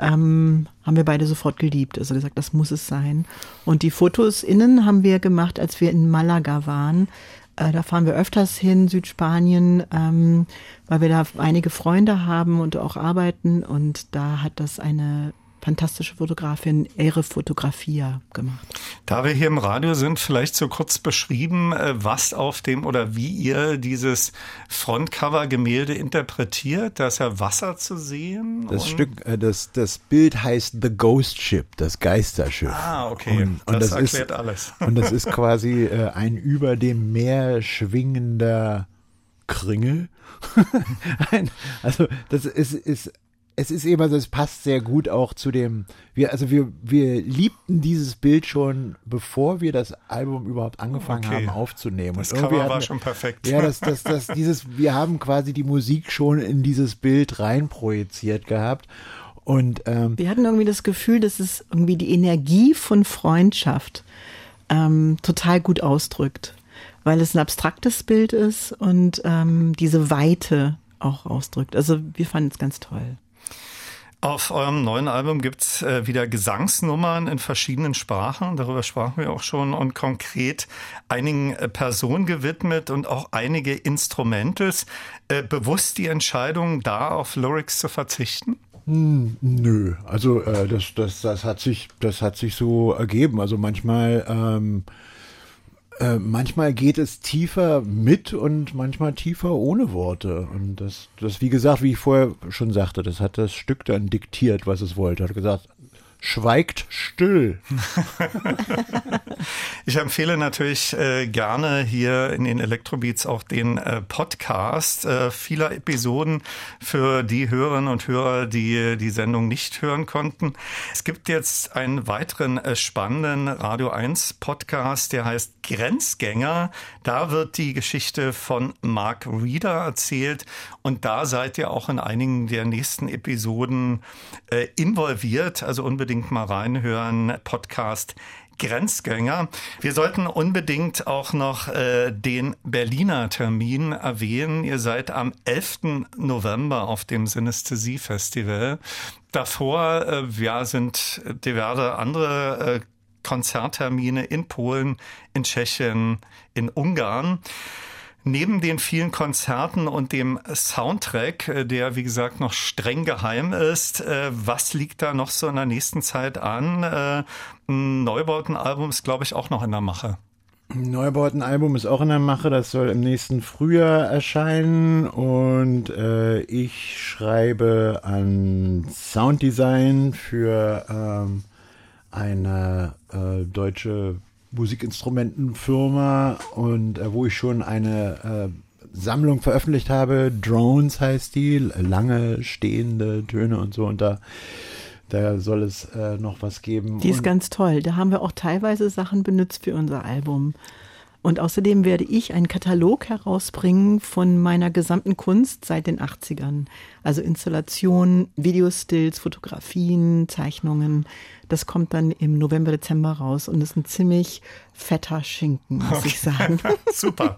ähm, haben wir beide sofort geliebt. Also gesagt, das muss es sein. Und die Fotos innen haben wir gemacht, als wir in Malaga waren. Äh, da fahren wir öfters hin, Südspanien, ähm, weil wir da einige Freunde haben und auch arbeiten. Und da hat das eine fantastische Fotografin Ere Fotografia gemacht. Da wir hier im Radio sind, vielleicht so kurz beschrieben, äh, was auf dem oder wie ihr dieses Frontcover-Gemälde interpretiert. Da ist ja Wasser zu sehen. Das Stück, äh, das, das Bild heißt The Ghost Ship, das Geisterschiff. Ah, okay. Und, und das, das, erklärt ist, alles. *laughs* Und das ist *laughs* quasi äh, ein über dem Meer schwingender Kringel. *laughs* ein, also das ist, ist es ist eben, also es passt sehr gut auch zu dem, wir, also wir, wir liebten dieses Bild schon, bevor wir das Album überhaupt angefangen Okay. haben aufzunehmen. Das Cover war wir- schon perfekt. Ja, das, das, das, dieses, wir haben quasi die Musik schon in dieses Bild reinprojiziert gehabt. Und ähm, Wir hatten irgendwie das Gefühl, dass es irgendwie die Energie von Freundschaft ähm, total gut ausdrückt, weil es ein abstraktes Bild ist und ähm, diese Weite auch ausdrückt. Also wir fanden es ganz toll. Auf eurem neuen Album gibt's äh, wieder Gesangsnummern in verschiedenen Sprachen. Darüber sprachen wir auch schon und konkret einigen äh, Personen gewidmet und auch einige Instrumentals. Äh, bewusst die Entscheidung, da auf Lyrics zu verzichten? Hm, Nö, also äh, das, das, das hat sich, das hat sich so ergeben. Also manchmal, ähm, äh, manchmal geht es tiefer mit und manchmal tiefer ohne Worte. Und das, das, wie gesagt, wie ich vorher schon sagte, das hat das Stück dann diktiert, was es wollte. Hat gesagt, schweigt still. *laughs* Ich empfehle natürlich äh, gerne hier in den Elektrobeats auch den äh, Podcast äh, vieler Episoden für die Hörerinnen und Hörer, die die Sendung nicht hören konnten. Es gibt jetzt einen weiteren äh, spannenden Radio 1 Podcast, der heißt Grenzgänger. Da wird die Geschichte von Mark Reeder erzählt und da seid ihr auch in einigen der nächsten Episoden äh, involviert. Also unbedingt mal reinhören. Podcast Grenzgänger. Wir sollten unbedingt auch noch äh, den Berliner Termin erwähnen. Ihr seid am 11. November auf dem Synästhesie Festival. Davor äh, ja, sind diverse andere äh, Konzerttermine in Polen, in Tschechien, in Ungarn. Neben den vielen Konzerten und dem Soundtrack, äh, der wie gesagt noch streng geheim ist, äh, was liegt da noch so in der nächsten Zeit an? Äh, Ein Neubautenalbum ist, glaube ich, auch noch in der Mache. Neubautenalbum ist auch in der Mache, das soll im nächsten Frühjahr erscheinen und äh, ich schreibe an Sounddesign für ähm, eine äh, deutsche Musikinstrumentenfirma und äh, wo ich schon eine äh, Sammlung veröffentlicht habe. Drones heißt die, lange stehende Töne und so und da da soll es äh, noch was geben. Die ist und, ganz toll. Da haben wir auch teilweise Sachen benutzt für unser Album. Und außerdem werde ich einen Katalog herausbringen von meiner gesamten Kunst seit den 80ern. Also Installationen, Videostills, Fotografien, Zeichnungen. Das kommt dann im November, Dezember raus und ist ein ziemlich fetter Schinken, muss ich sagen. *laughs* Super.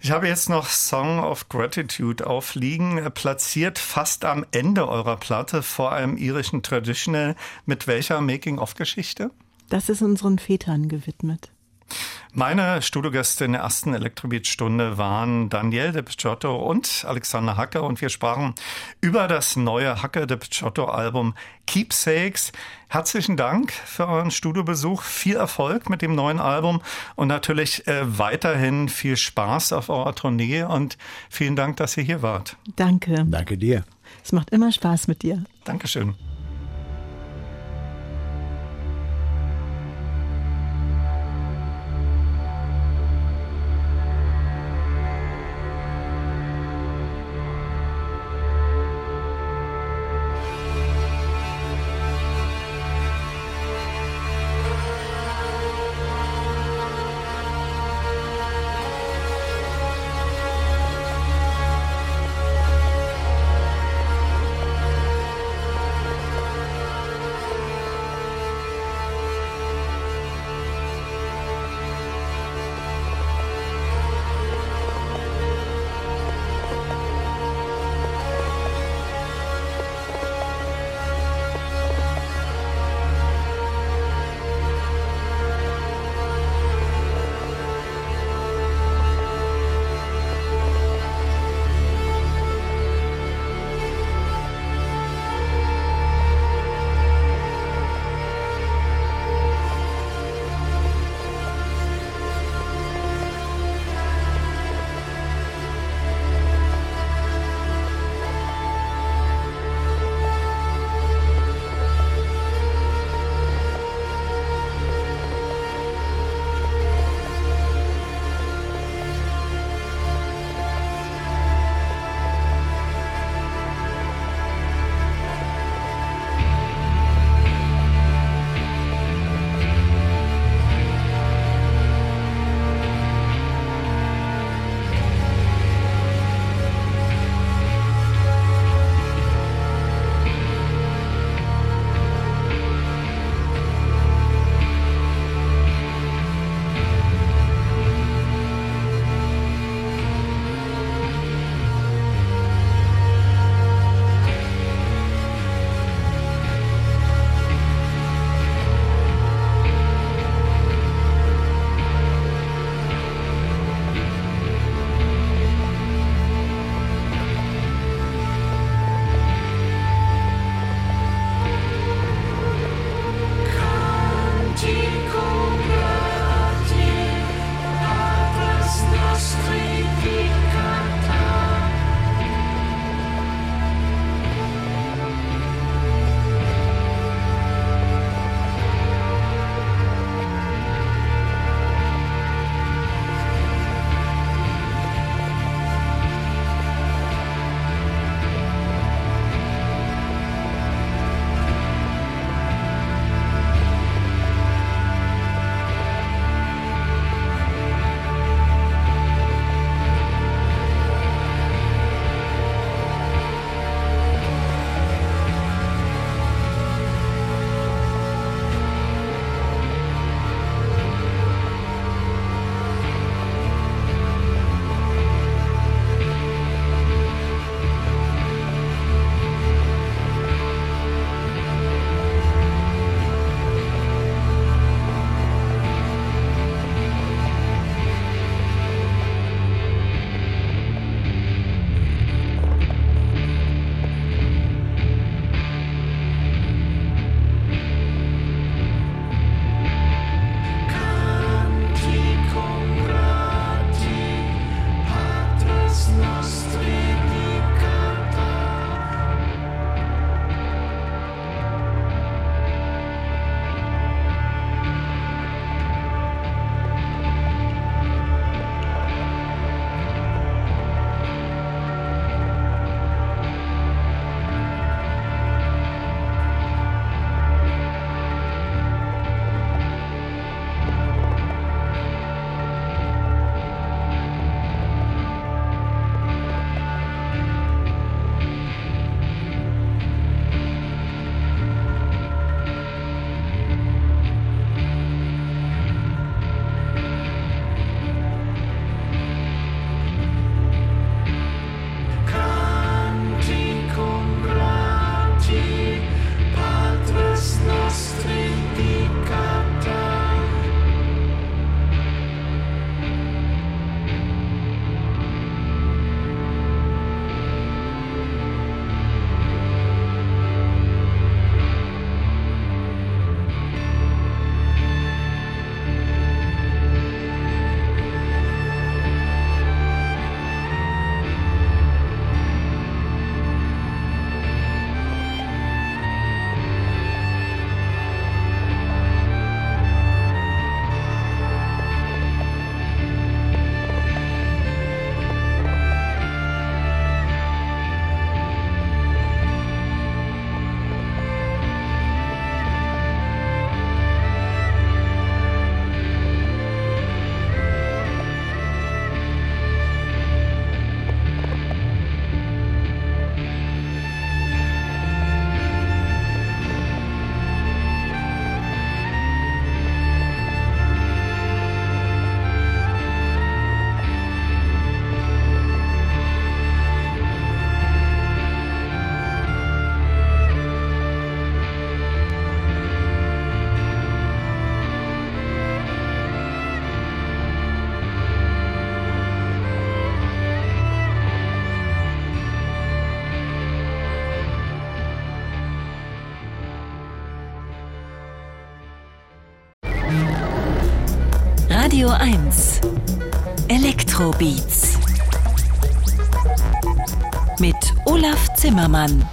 Ich habe jetzt noch Song of Gratitude aufliegen, äh, platziert fast am Ende eurer Platte vor einem irischen Traditional. Mit welcher Making-of-Geschichte? Das ist unseren Vätern gewidmet. Meine Studiogäste in der ersten Elektrobeat-Stunde waren Daniel de Picciotto und Alexander Hacke und wir sprachen über das neue Hacke de Picciotto-Album Keepsakes. Herzlichen Dank für euren Studiobesuch, viel Erfolg mit dem neuen Album und natürlich äh, weiterhin viel Spaß auf eurer Tournee und vielen Dank, dass ihr hier wart. Danke. Danke dir. Es macht immer Spaß mit dir. Dankeschön. Radio 1 Elektrobeats mit Olaf Zimmermann.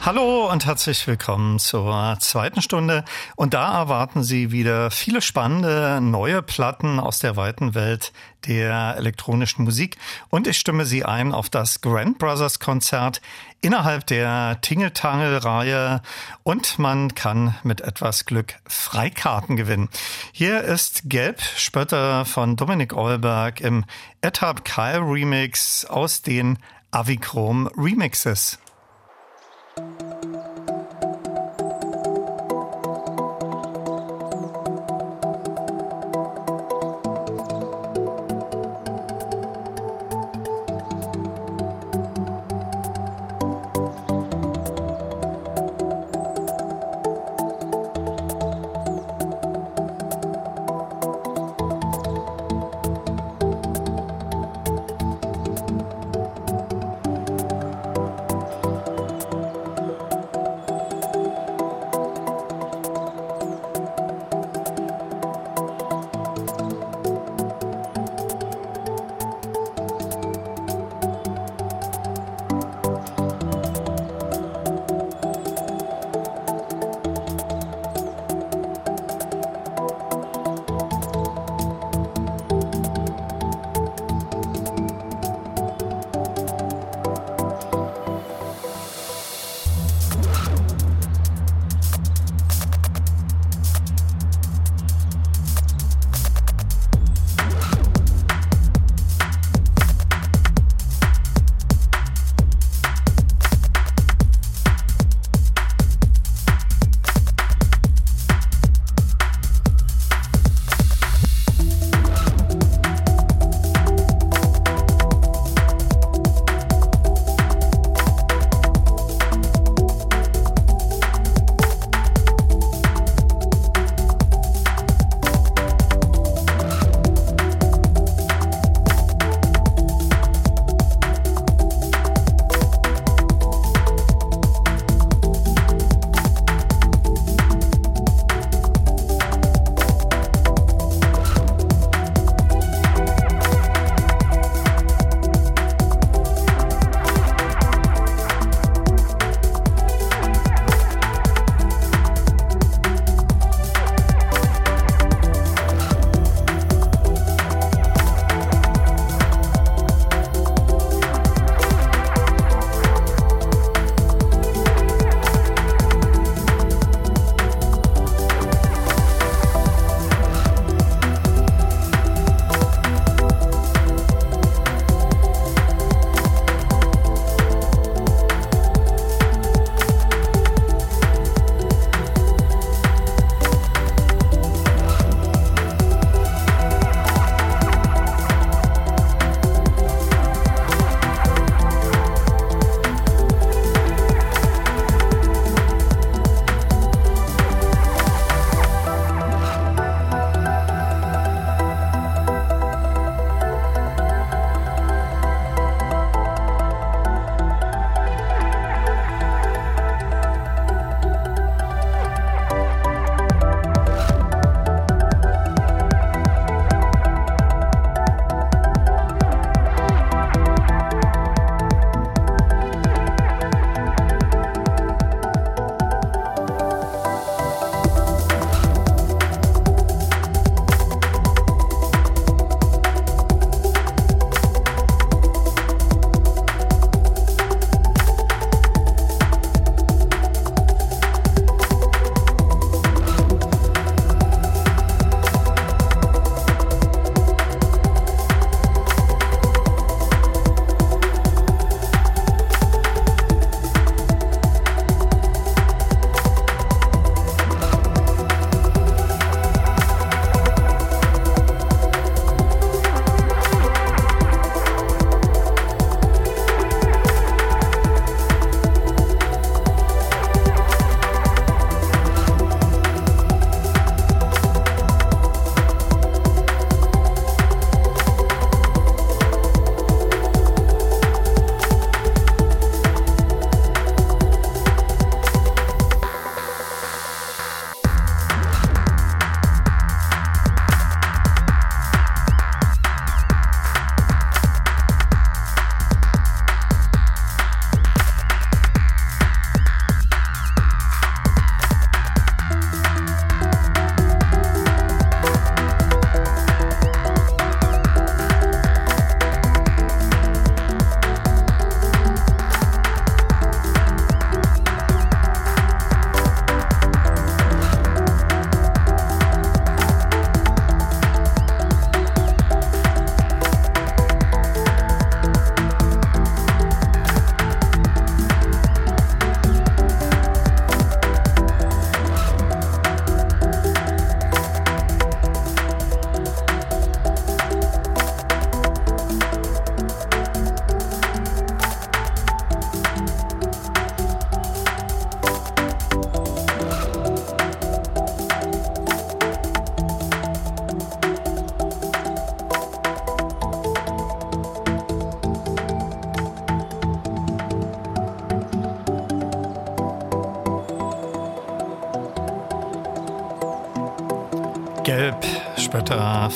Hallo und herzlich willkommen zur zweiten Stunde. Und da erwarten Sie wieder viele spannende neue Platten aus der weiten Welt der elektronischen Musik. Und ich stimme Sie ein auf das Grand Brothers Konzert innerhalb der Tingeltangel-Reihe. Und man kann mit etwas Glück Freikarten gewinnen. Hier ist Gelb Spötter von Dominik Eulberg im Etab Kyle Remix aus den Avichrome Remixes.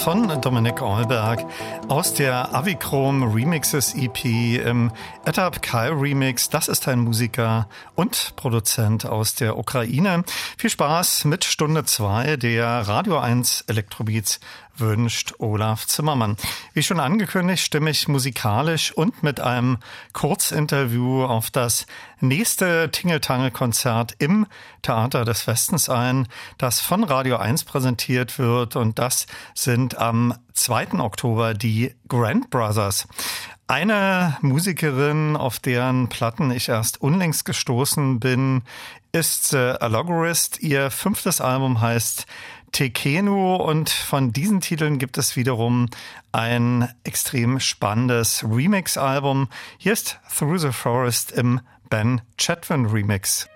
Von Dominik Eulberg aus der Avichrome Remixes EP im Etab Kai Remix. Das ist ein Musiker und Produzent aus der Ukraine. Viel Spaß mit Stunde 2 der Radio 1 Elektrobeats wünscht Olaf Zimmermann. Wie schon angekündigt, stimme ich musikalisch und mit einem Kurzinterview auf das nächste Tingeltangel-Konzert im Theater des Westens ein, das von Radio 1 präsentiert wird und das sind am 2. Oktober die Grand Brothers. Eine Musikerin, auf deren Platten ich erst unlängst gestoßen bin, ist The Allogorist. Ihr fünftes Album heißt Tekenu und von diesen Titeln gibt es wiederum ein extrem spannendes Remix-Album. Hier ist Through the Forest im Ben Chatwin Remix.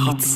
Electrobeats.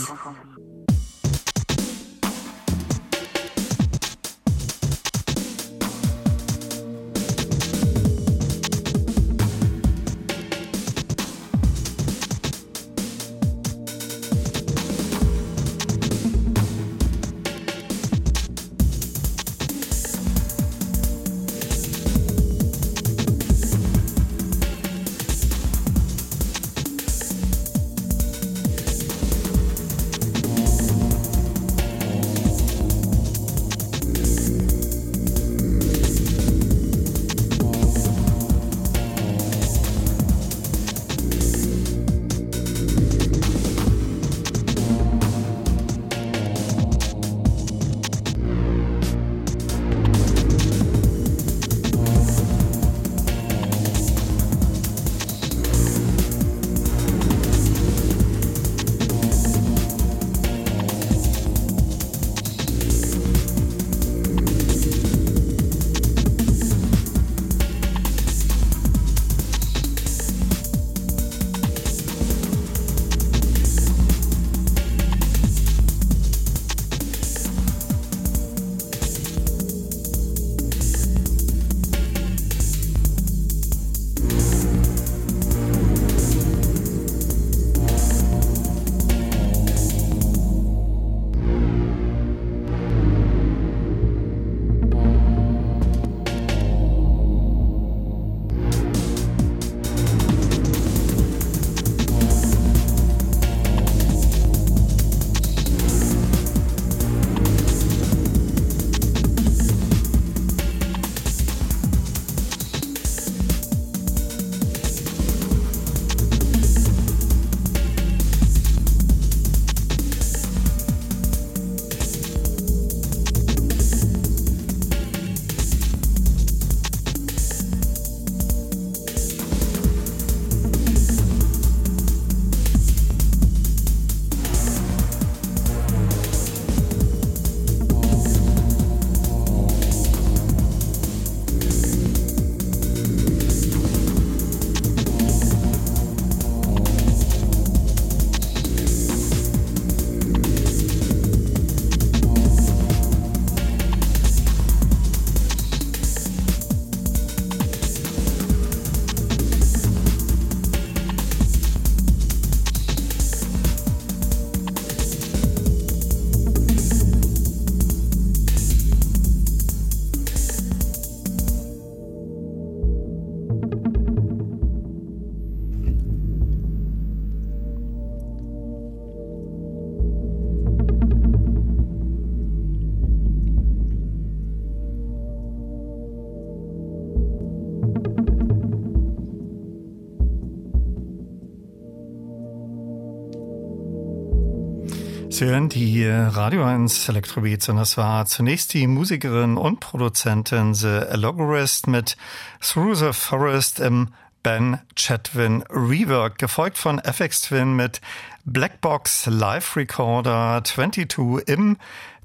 Sie hören die Radio 1 Elektrobeats und das war zunächst die Musikerin und Produzentin The Allogorist mit Through the Forest im Ben Chatwin Rework, gefolgt von FX Twin mit Blackbox Live Recorder 22 im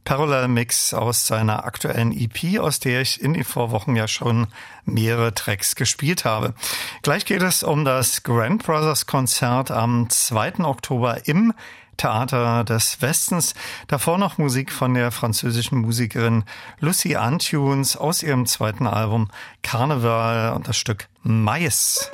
Parallel Mix aus seiner aktuellen EP, aus der ich in den Vorwochen ja schon mehrere Tracks gespielt habe. Gleich geht es um das Grand Brothers Konzert am 2. Oktober im Theater des Westens. Davor noch Musik von der französischen Musikerin Lucy Antunes aus ihrem zweiten Album Carnival und das Stück Mais.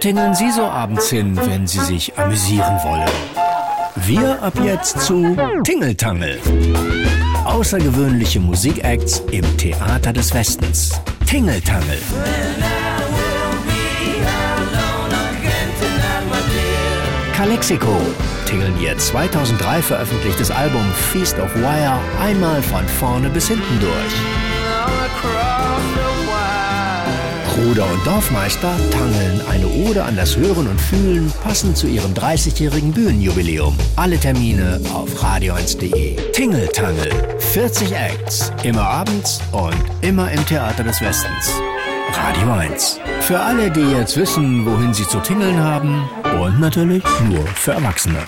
Tingeln Sie so abends hin, wenn Sie sich amüsieren wollen? Wir ab jetzt zu Tingeltangel. Außergewöhnliche Musikacts im Theater des Westens. Tingeltangel. Calexico tingeln ihr 2003 veröffentlichtes Album Feast of Wire einmal von vorne bis hinten durch. Bruder und Dorfmeister tangeln eine Ode an das Hören und Fühlen passend zu ihrem 30-jährigen Bühnenjubiläum. Alle Termine auf radio1.de. Tingeltangel. 40 Acts. Immer abends und immer im Theater des Westens. Radio 1. Für alle, die jetzt wissen, wohin sie zu tingeln haben. Und natürlich nur für Erwachsene.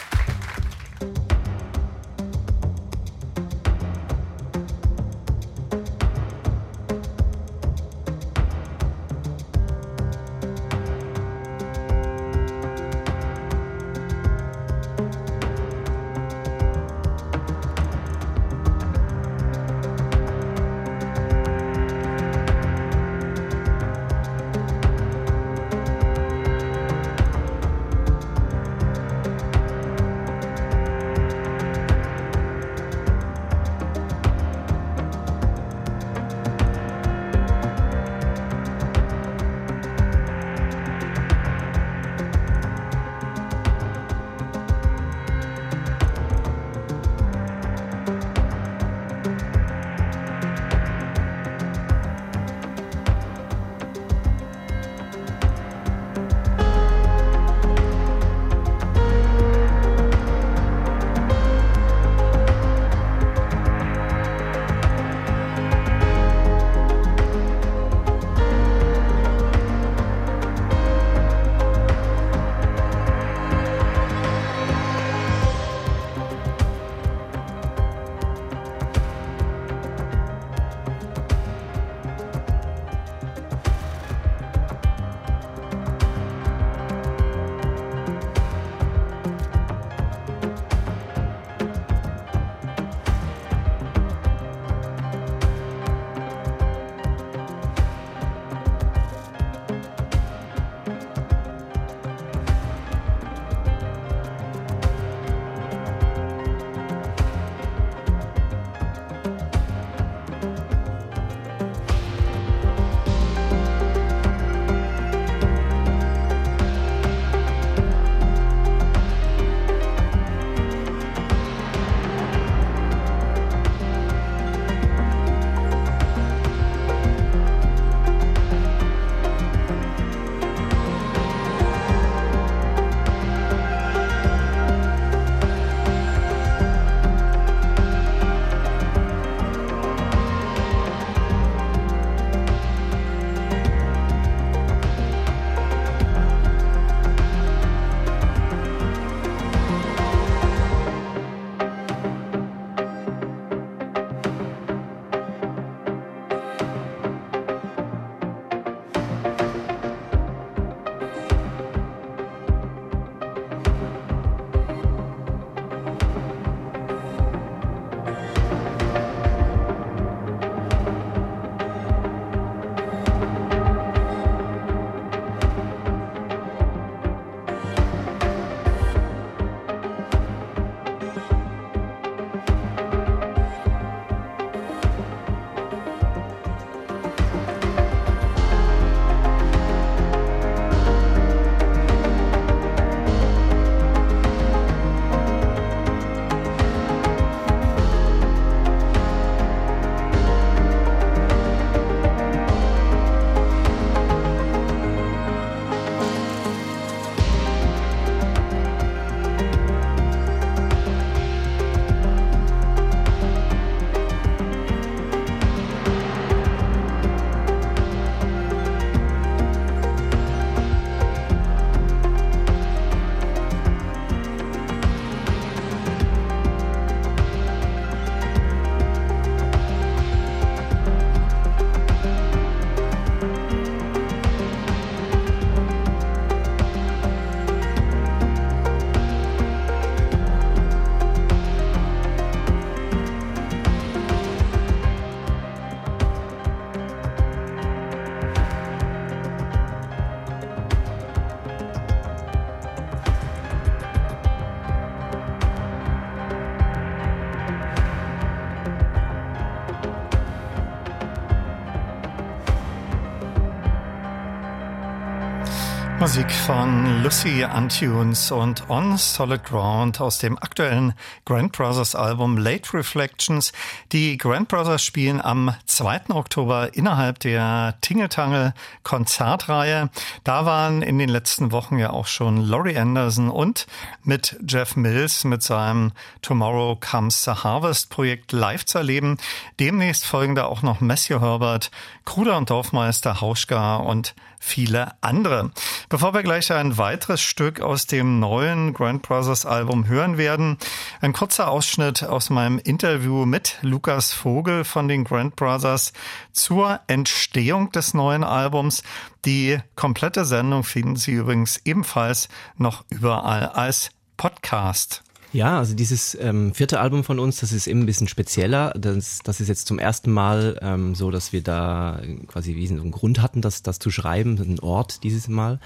Musik von Lucy Untunes und On Solid Ground aus dem aktuellen Grand Brothers Album Late Reflections. Die Grand Brothers spielen am 2. Oktober innerhalb der Tingeltangel Konzertreihe. Da waren in den letzten Wochen ja auch schon Laurie Anderson und mit Jeff Mills mit seinem Tomorrow Comes the Harvest Projekt live zu erleben. Demnächst folgen da auch noch Matthew Herbert, Kruder und Dorfmeister Hauschka und viele andere. Bevor wir gleich ein weiteres Stück aus dem neuen Grand Brothers Album hören werden, ein kurzer Ausschnitt aus meinem Interview mit Lukas Vogel von den Grand Brothers zur Entstehung des neuen Albums. Die komplette Sendung finden Sie übrigens ebenfalls noch überall als Podcast. Ja, also dieses ähm, vierte Album von uns, das ist eben ein bisschen spezieller. Das, das ist jetzt zum ersten Mal ähm, so, dass wir da quasi wie einen Grund hatten, das, das zu schreiben, ein Ort dieses Mal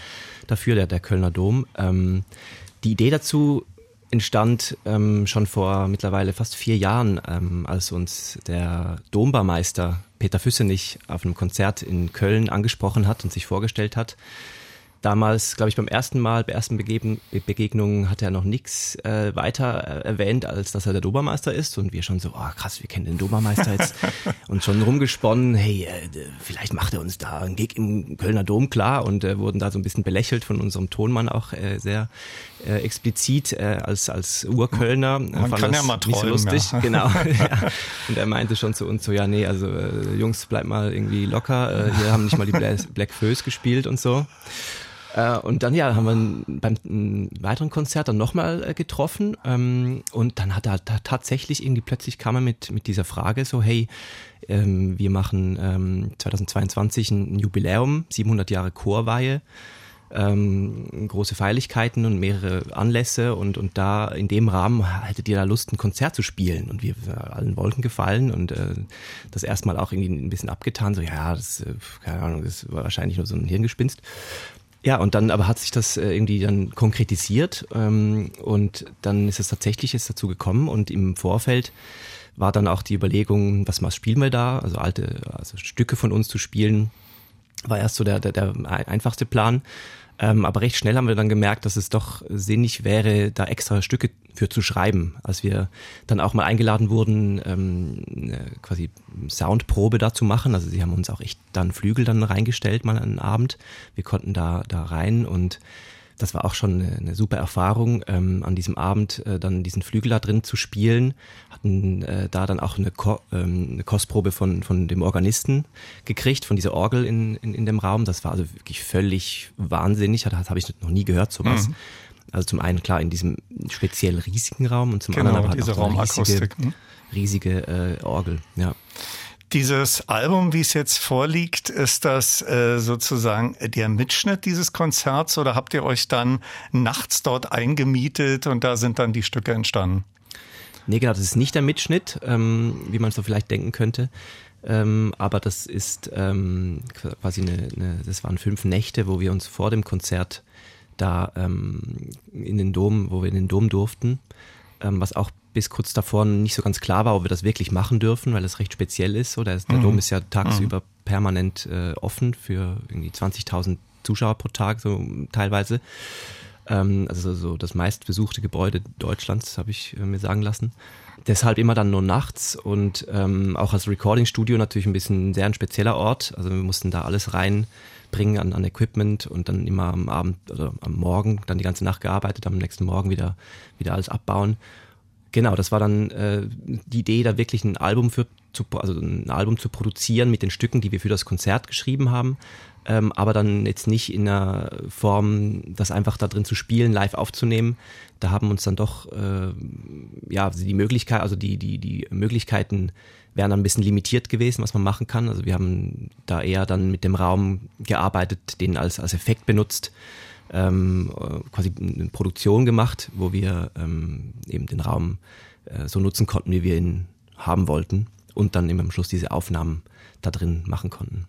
dafür, der, der Kölner Dom. Ähm, die Idee dazu entstand ähm, schon vor mittlerweile fast vier Jahren, ähm, als uns der Dombarmeister Peter Füssenich auf einem Konzert in Köln angesprochen hat und sich vorgestellt hat Damals, glaube ich, beim ersten Mal, bei ersten Begeben, Begegnungen hat er noch nichts äh, weiter äh, erwähnt, als dass er der Dobermeister ist. Und wir schon so, oh krass, wir kennen den Dobermeister jetzt. *laughs* und schon rumgesponnen, hey, äh, vielleicht macht er uns da einen Gig im Kölner Dom klar. Und äh, wurden da so ein bisschen belächelt von unserem Tonmann auch äh, sehr äh, explizit äh, als, als Urkölner. Man kann ja mal träumen, nicht so lustig, ja. genau. *laughs* *laughs* ja. Und er meinte schon zu uns so, ja, nee, also äh, Jungs, bleibt mal irgendwie locker. Äh, wir haben nicht mal die *laughs* Black, Black Föß gespielt und so. Äh, und dann ja, haben wir beim weiteren Konzert dann nochmal äh, getroffen ähm, und dann hat er tatsächlich irgendwie plötzlich kam er mit, mit dieser Frage so, hey, ähm, wir machen ähm, 2022 ein Jubiläum, 700 Jahre Chorweihe, ähm, große Feierlichkeiten und mehrere Anlässe und, und da in dem Rahmen hättet ihr da Lust, ein Konzert zu spielen und wir allen Wolken gefallen und äh, das erstmal auch irgendwie ein bisschen abgetan, so ja, das, äh, keine Ahnung, das war wahrscheinlich nur so ein Hirngespinst. Ja, und dann aber hat sich das äh, irgendwie dann konkretisiert ähm, und dann ist es tatsächlich jetzt dazu gekommen und im Vorfeld war dann auch die Überlegung, was, was spielen wir da? Also alte also Stücke von uns zu spielen, war erst so der, der, der einfachste Plan. Ähm, aber recht schnell haben wir dann gemerkt, dass es doch sinnig wäre, da extra Stücke für zu schreiben. Als wir dann auch mal eingeladen wurden, ähm, quasi Soundprobe da zu machen. Also sie haben uns auch echt dann Flügel dann reingestellt, mal einen Abend. Wir konnten da, da rein und das war auch schon eine, eine super Erfahrung, ähm, an diesem Abend äh, dann diesen Flügel da drin zu spielen. Hatten äh, da dann auch eine, Ko ähm, eine Kostprobe von, von dem Organisten gekriegt, von dieser Orgel in, in, in dem Raum. Das war also wirklich völlig wahnsinnig. Das habe ich noch nie gehört, sowas. Mhm. Also zum einen klar in diesem speziell riesigen Raum und zum genau, anderen aber diese auch eine riesige, hm? riesige äh, Orgel. Ja. Dieses Album, wie es jetzt vorliegt, ist das äh, sozusagen der Mitschnitt dieses Konzerts oder habt ihr euch dann nachts dort eingemietet und da sind dann die Stücke entstanden? Nee, genau, das ist nicht der Mitschnitt, ähm, wie man so vielleicht denken könnte. Ähm, aber das ist ähm, quasi eine, eine, das waren fünf Nächte, wo wir uns vor dem Konzert da ähm, in den Dom, wo wir in den Dom durften, ähm, was auch bis kurz davor nicht so ganz klar war, ob wir das wirklich machen dürfen, weil es recht speziell ist. So, der, der mhm. Dom ist ja tagsüber mhm. permanent äh, offen für irgendwie 20.000 Zuschauer pro Tag, so teilweise. Ähm, also so das meistbesuchte Gebäude Deutschlands, habe ich äh, mir sagen lassen. Deshalb immer dann nur nachts und ähm, auch als Recording-Studio natürlich ein bisschen sehr ein spezieller Ort. Also wir mussten da alles reinbringen an, an Equipment und dann immer am Abend oder am Morgen dann die ganze Nacht gearbeitet, am nächsten Morgen wieder, wieder alles abbauen. Genau, das war dann äh, die Idee, da wirklich ein Album für zu, also ein Album zu produzieren mit den Stücken, die wir für das Konzert geschrieben haben, ähm, aber dann jetzt nicht in einer Form, das einfach da drin zu spielen, live aufzunehmen. Da haben uns dann doch äh, ja die Möglichkeit, also die die die Möglichkeiten wären dann ein bisschen limitiert gewesen, was man machen kann. Also wir haben da eher dann mit dem Raum gearbeitet, den als als Effekt benutzt ähm, quasi eine Produktion gemacht, wo wir ähm, eben den Raum äh, so nutzen konnten, wie wir ihn haben wollten und dann eben am Schluss diese Aufnahmen da drin machen konnten.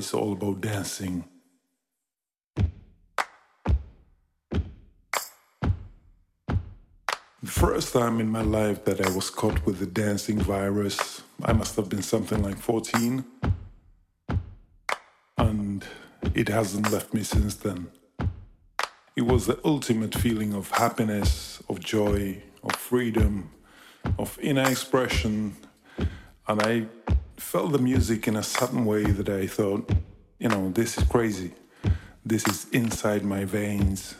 Is all about dancing. The first time in my life that I was caught with the dancing virus, I must have been something like 14. And it hasn't left me since then. It was the ultimate feeling of happiness, of joy, of freedom, of inner expression. And I felt the music in a sudden way that I thought, you know, this is crazy. This is inside my veins,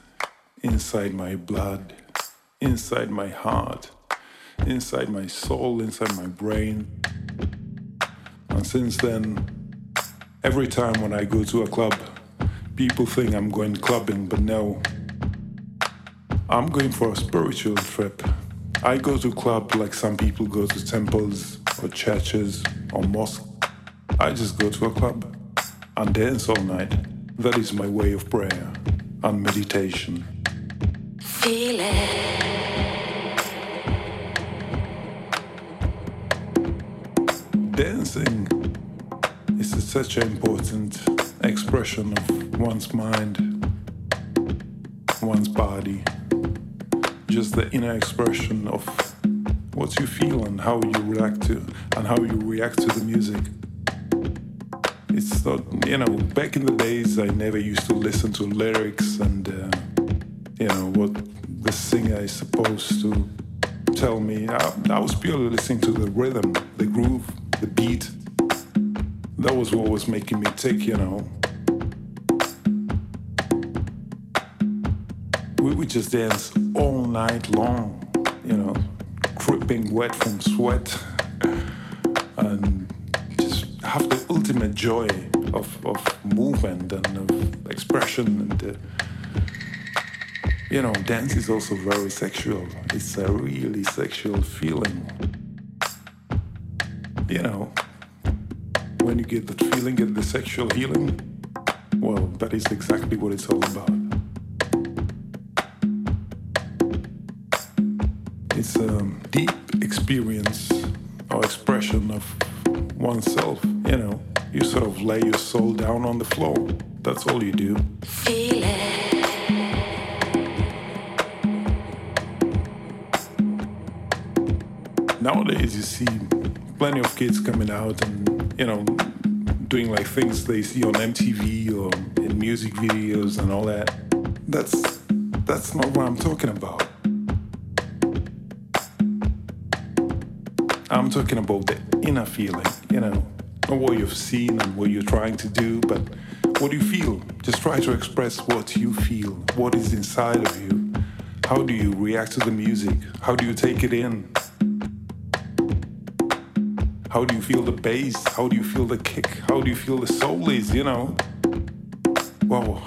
inside my blood, inside my heart, inside my soul, inside my brain. And since then, every time when I go to a club, people think I'm going clubbing, but no. I'm going for a spiritual trip. I go to club like some people go to temples or churches or mosques. I just go to a club and dance all night. That is my way of prayer and meditation. Feel it. Dancing is such an important expression of one's mind, one's body, just the inner expression of what you feel and how you react to and how you react to the music. It's not, you know, back in the days, I never used to listen to lyrics and, uh, you know, what the singer is supposed to tell me. I, I was purely listening to the rhythm, the groove, the beat. That was what was making me tick, you know. We would just dance night long, you know, dripping wet from sweat and just have the ultimate joy of, of movement and of expression and uh, you know dance is also very sexual. It's a really sexual feeling. You know when you get that feeling get the sexual healing well that is exactly what it's all about experience or expression of oneself. You know, you sort of lay your soul down on the floor. That's all you do. Feel it. Nowadays, you see plenty of kids coming out and, you know, doing like things they see on MTV or in music videos and all that. That's that's not what I'm talking about. I'm talking about the inner feeling, you know, not what you've seen and what you're trying to do, but what do you feel. Just try to express what you feel, what is inside of you. How do you react to the music? How do you take it in? How do you feel the bass? How do you feel the kick? How do you feel the soul is, you know? Wow,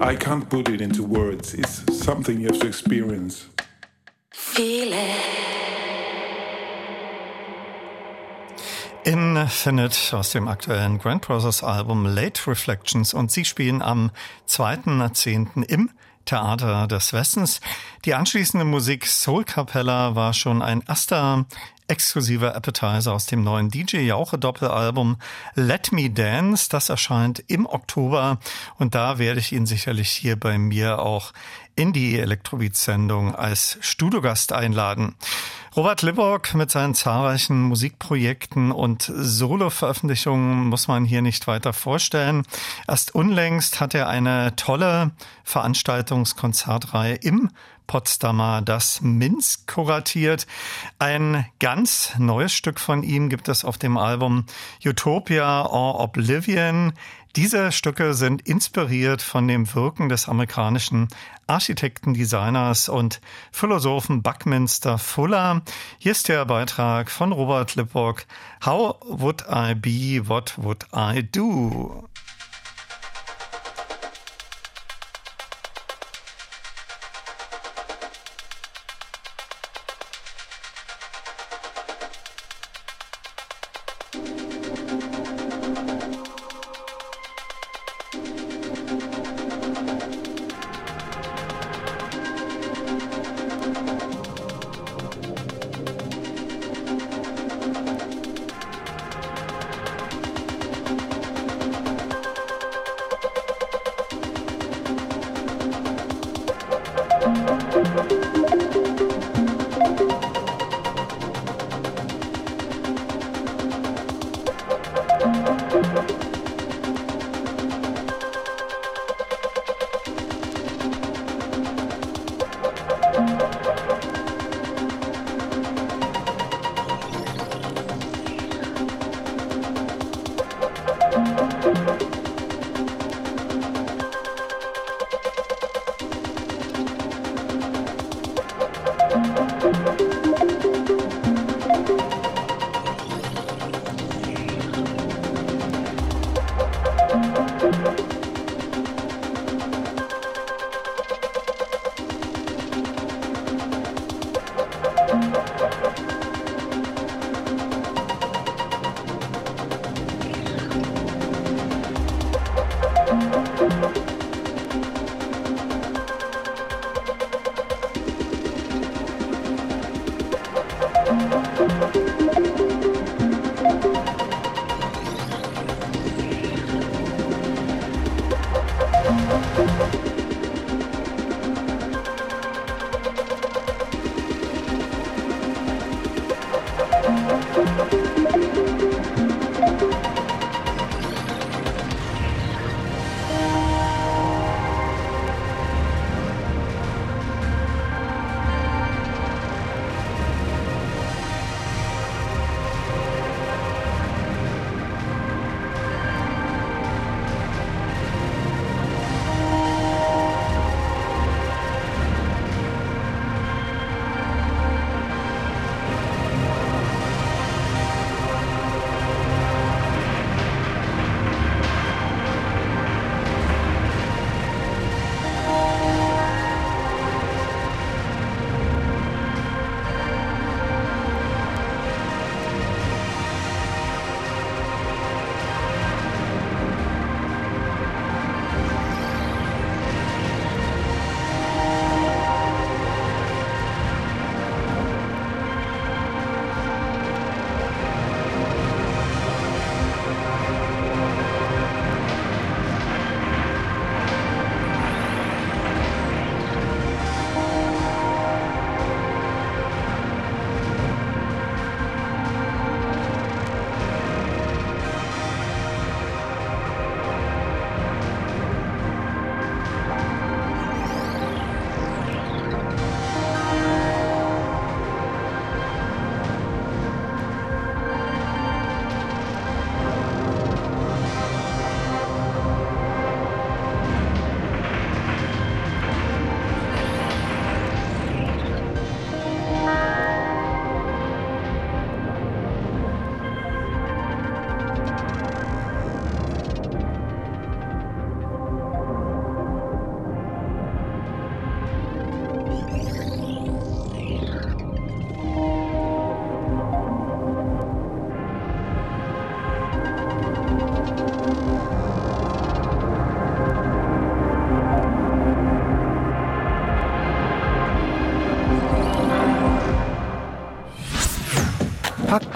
I can't put it into words. It's something you have to experience. Feel it. Infinite aus dem aktuellen Grand Brothers Album Late Reflections und sie spielen am 2.10. im Theater des Westens. Die anschließende Musik Soul Capella war schon ein erster exklusiver Appetizer aus dem neuen DJ Jauche Doppelalbum Let Me Dance. Das erscheint im Oktober und da werde ich ihn sicherlich hier bei mir auch in die Elektrobeat-Sendung als Studiogast einladen. Robert Libbock mit seinen zahlreichen Musikprojekten und Solo-Veröffentlichungen muss man hier nicht weiter vorstellen. Erst unlängst hat er eine tolle Veranstaltungskonzertreihe im Potsdamer das Minsk kuratiert. Ein ganz neues Stück von ihm gibt es auf dem Album Utopia or Oblivion. Diese Stücke sind inspiriert von dem Wirken des amerikanischen Architekten, Designers und Philosophen Buckminster Fuller. Hier ist der Beitrag von Robert Lippock. How would I be? What would I do?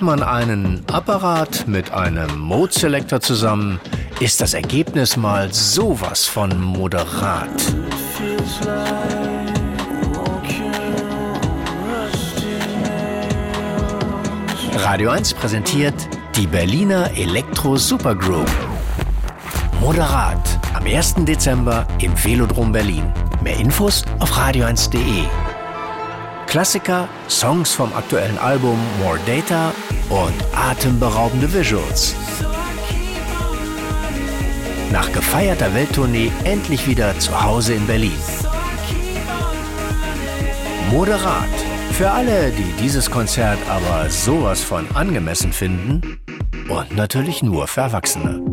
Man einen Apparat mit einem Mode Selector zusammen, ist das Ergebnis mal sowas von moderat. Radio 1 präsentiert die Berliner Elektro Supergroup. Moderat am 1. Dezember im Velodrom Berlin. Mehr Infos auf radio1.de. Klassiker, Songs vom aktuellen Album More Data und atemberaubende Visuals. Nach gefeierter Welttournee endlich wieder zu Hause in Berlin. Moderat. Für alle, die dieses Konzert aber sowas von angemessen finden und natürlich nur für Erwachsene.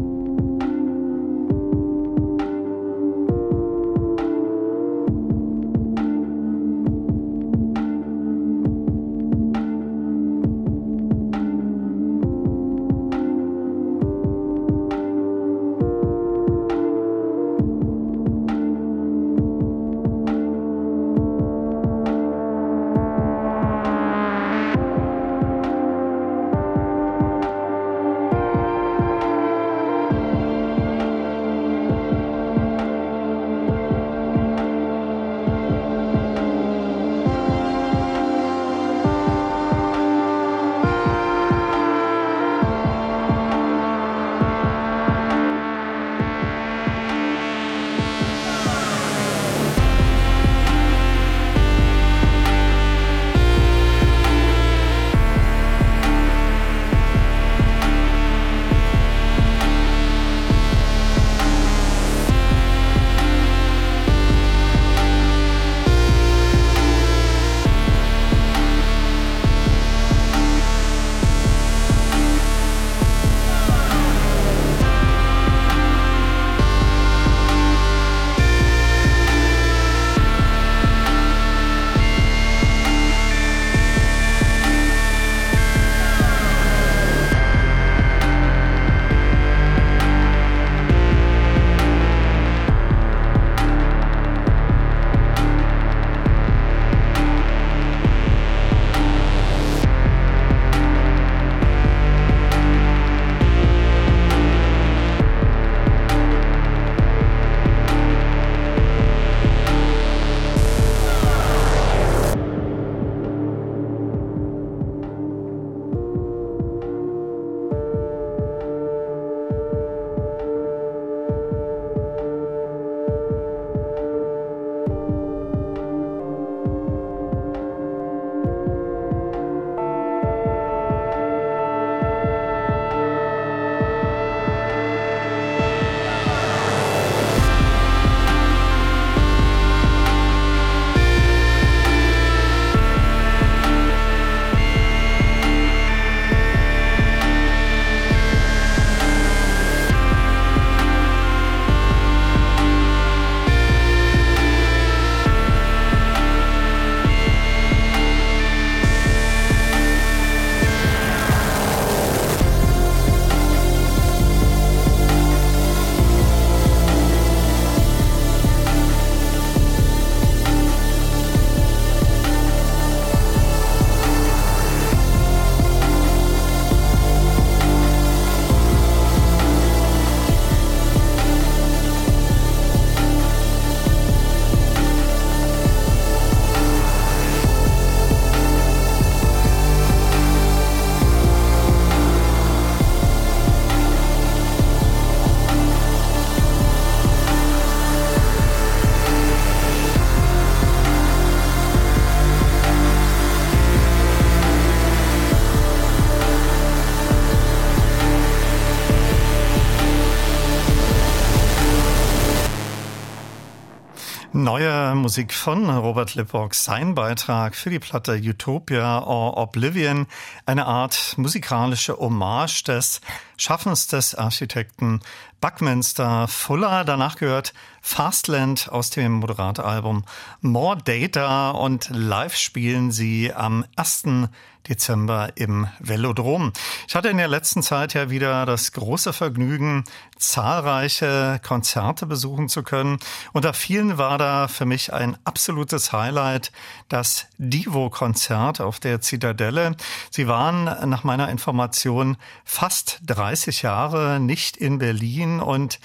Neue Musik von Robert Lippock, sein Beitrag für die Platte Utopia or Oblivion, eine Art musikalische Hommage des Schaffens des Architekten Buckminster Fuller. Danach gehört Fastland aus dem Moderat-Album More Data und live spielen sie am 1. Dezember im Velodrom. Ich hatte in der letzten Zeit ja wieder das große Vergnügen, zahlreiche Konzerte besuchen zu können. Unter vielen war da für mich ein absolutes Highlight das Divo-Konzert auf der Zitadelle. Sie waren nach meiner Information fast 30 Jahre nicht in Berlin und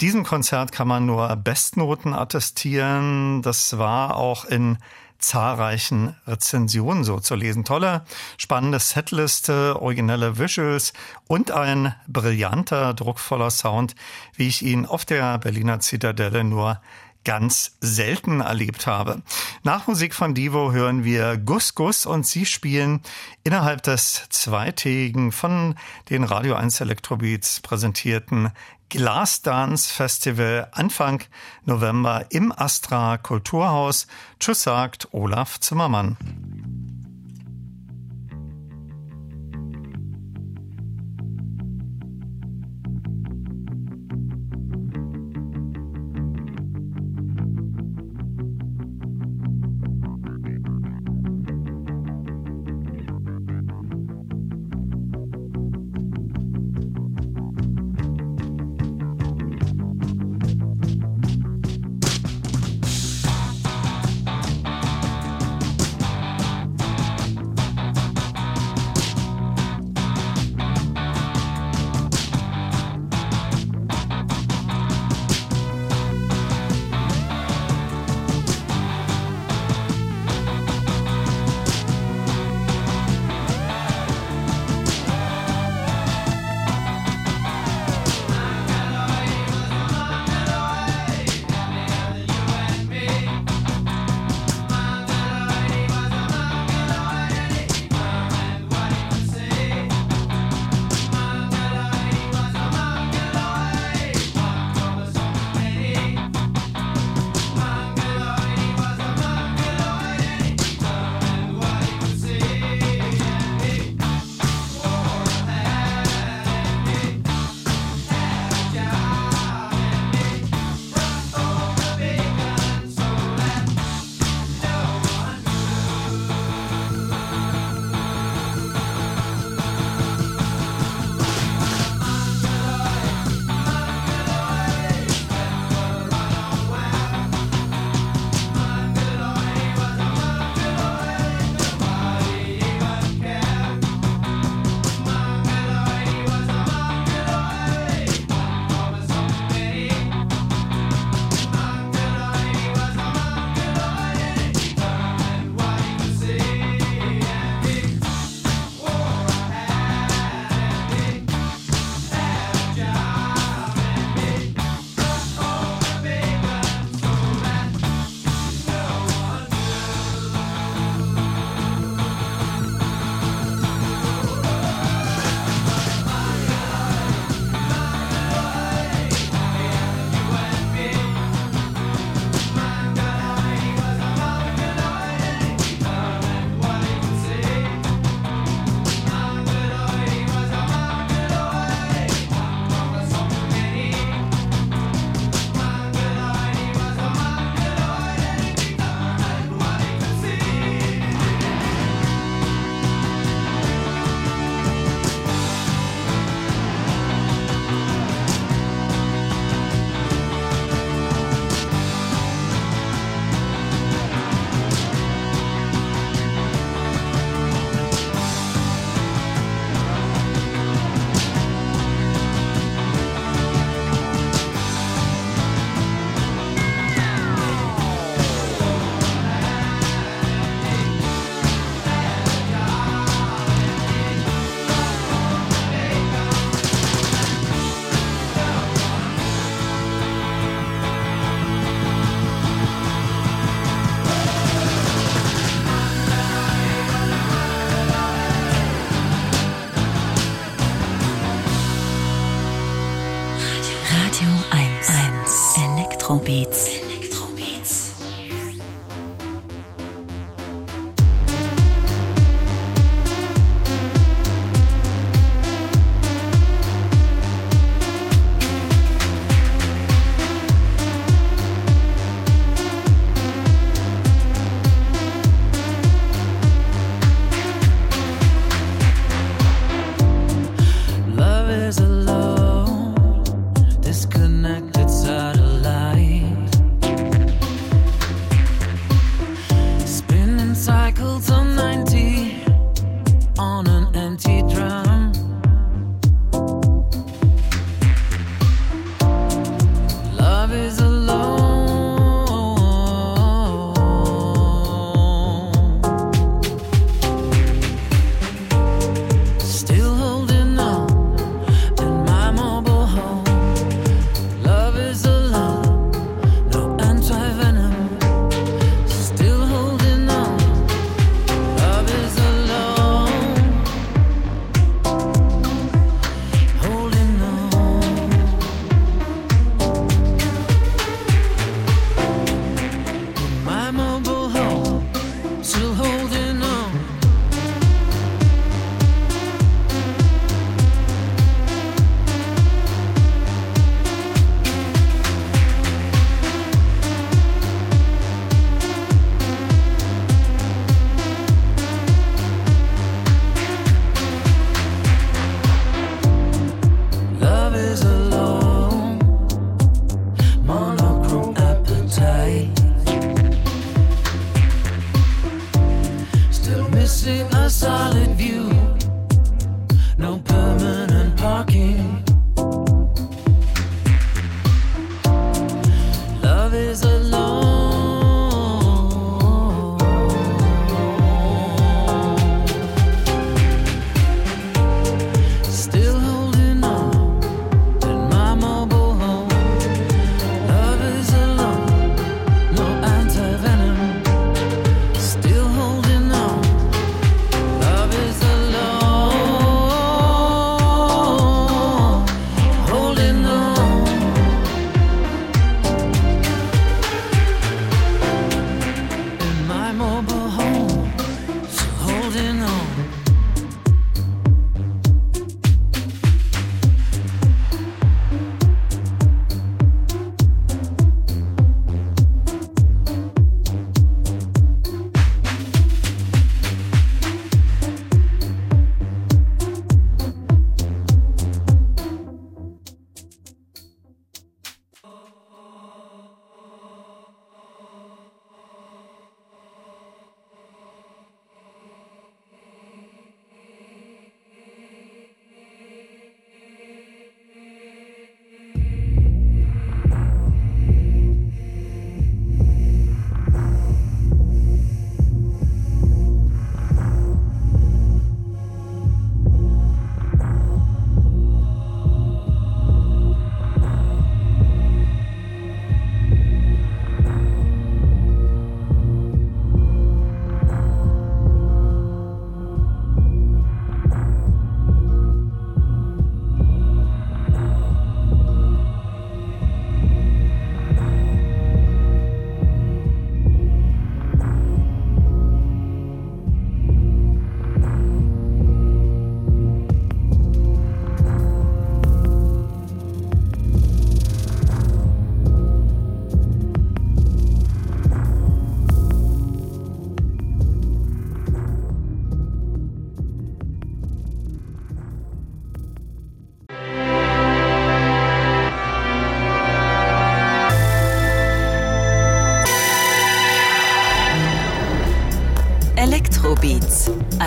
diesem Konzert kann man nur Bestnoten attestieren. Das war auch in zahlreichen Rezensionen so zu lesen. Tolle, spannende Setliste, originelle Visuals und ein brillanter, druckvoller Sound, wie ich ihn auf der Berliner Zitadelle nur ganz selten erlebt habe. Nach Musik von Divo hören wir Gus Gus und sie spielen innerhalb des zweitägigen von den Radio 1 Electrobeats präsentierten Glass Dance Festival Anfang November im Astra Kulturhaus. Tschüss sagt Olaf Zimmermann.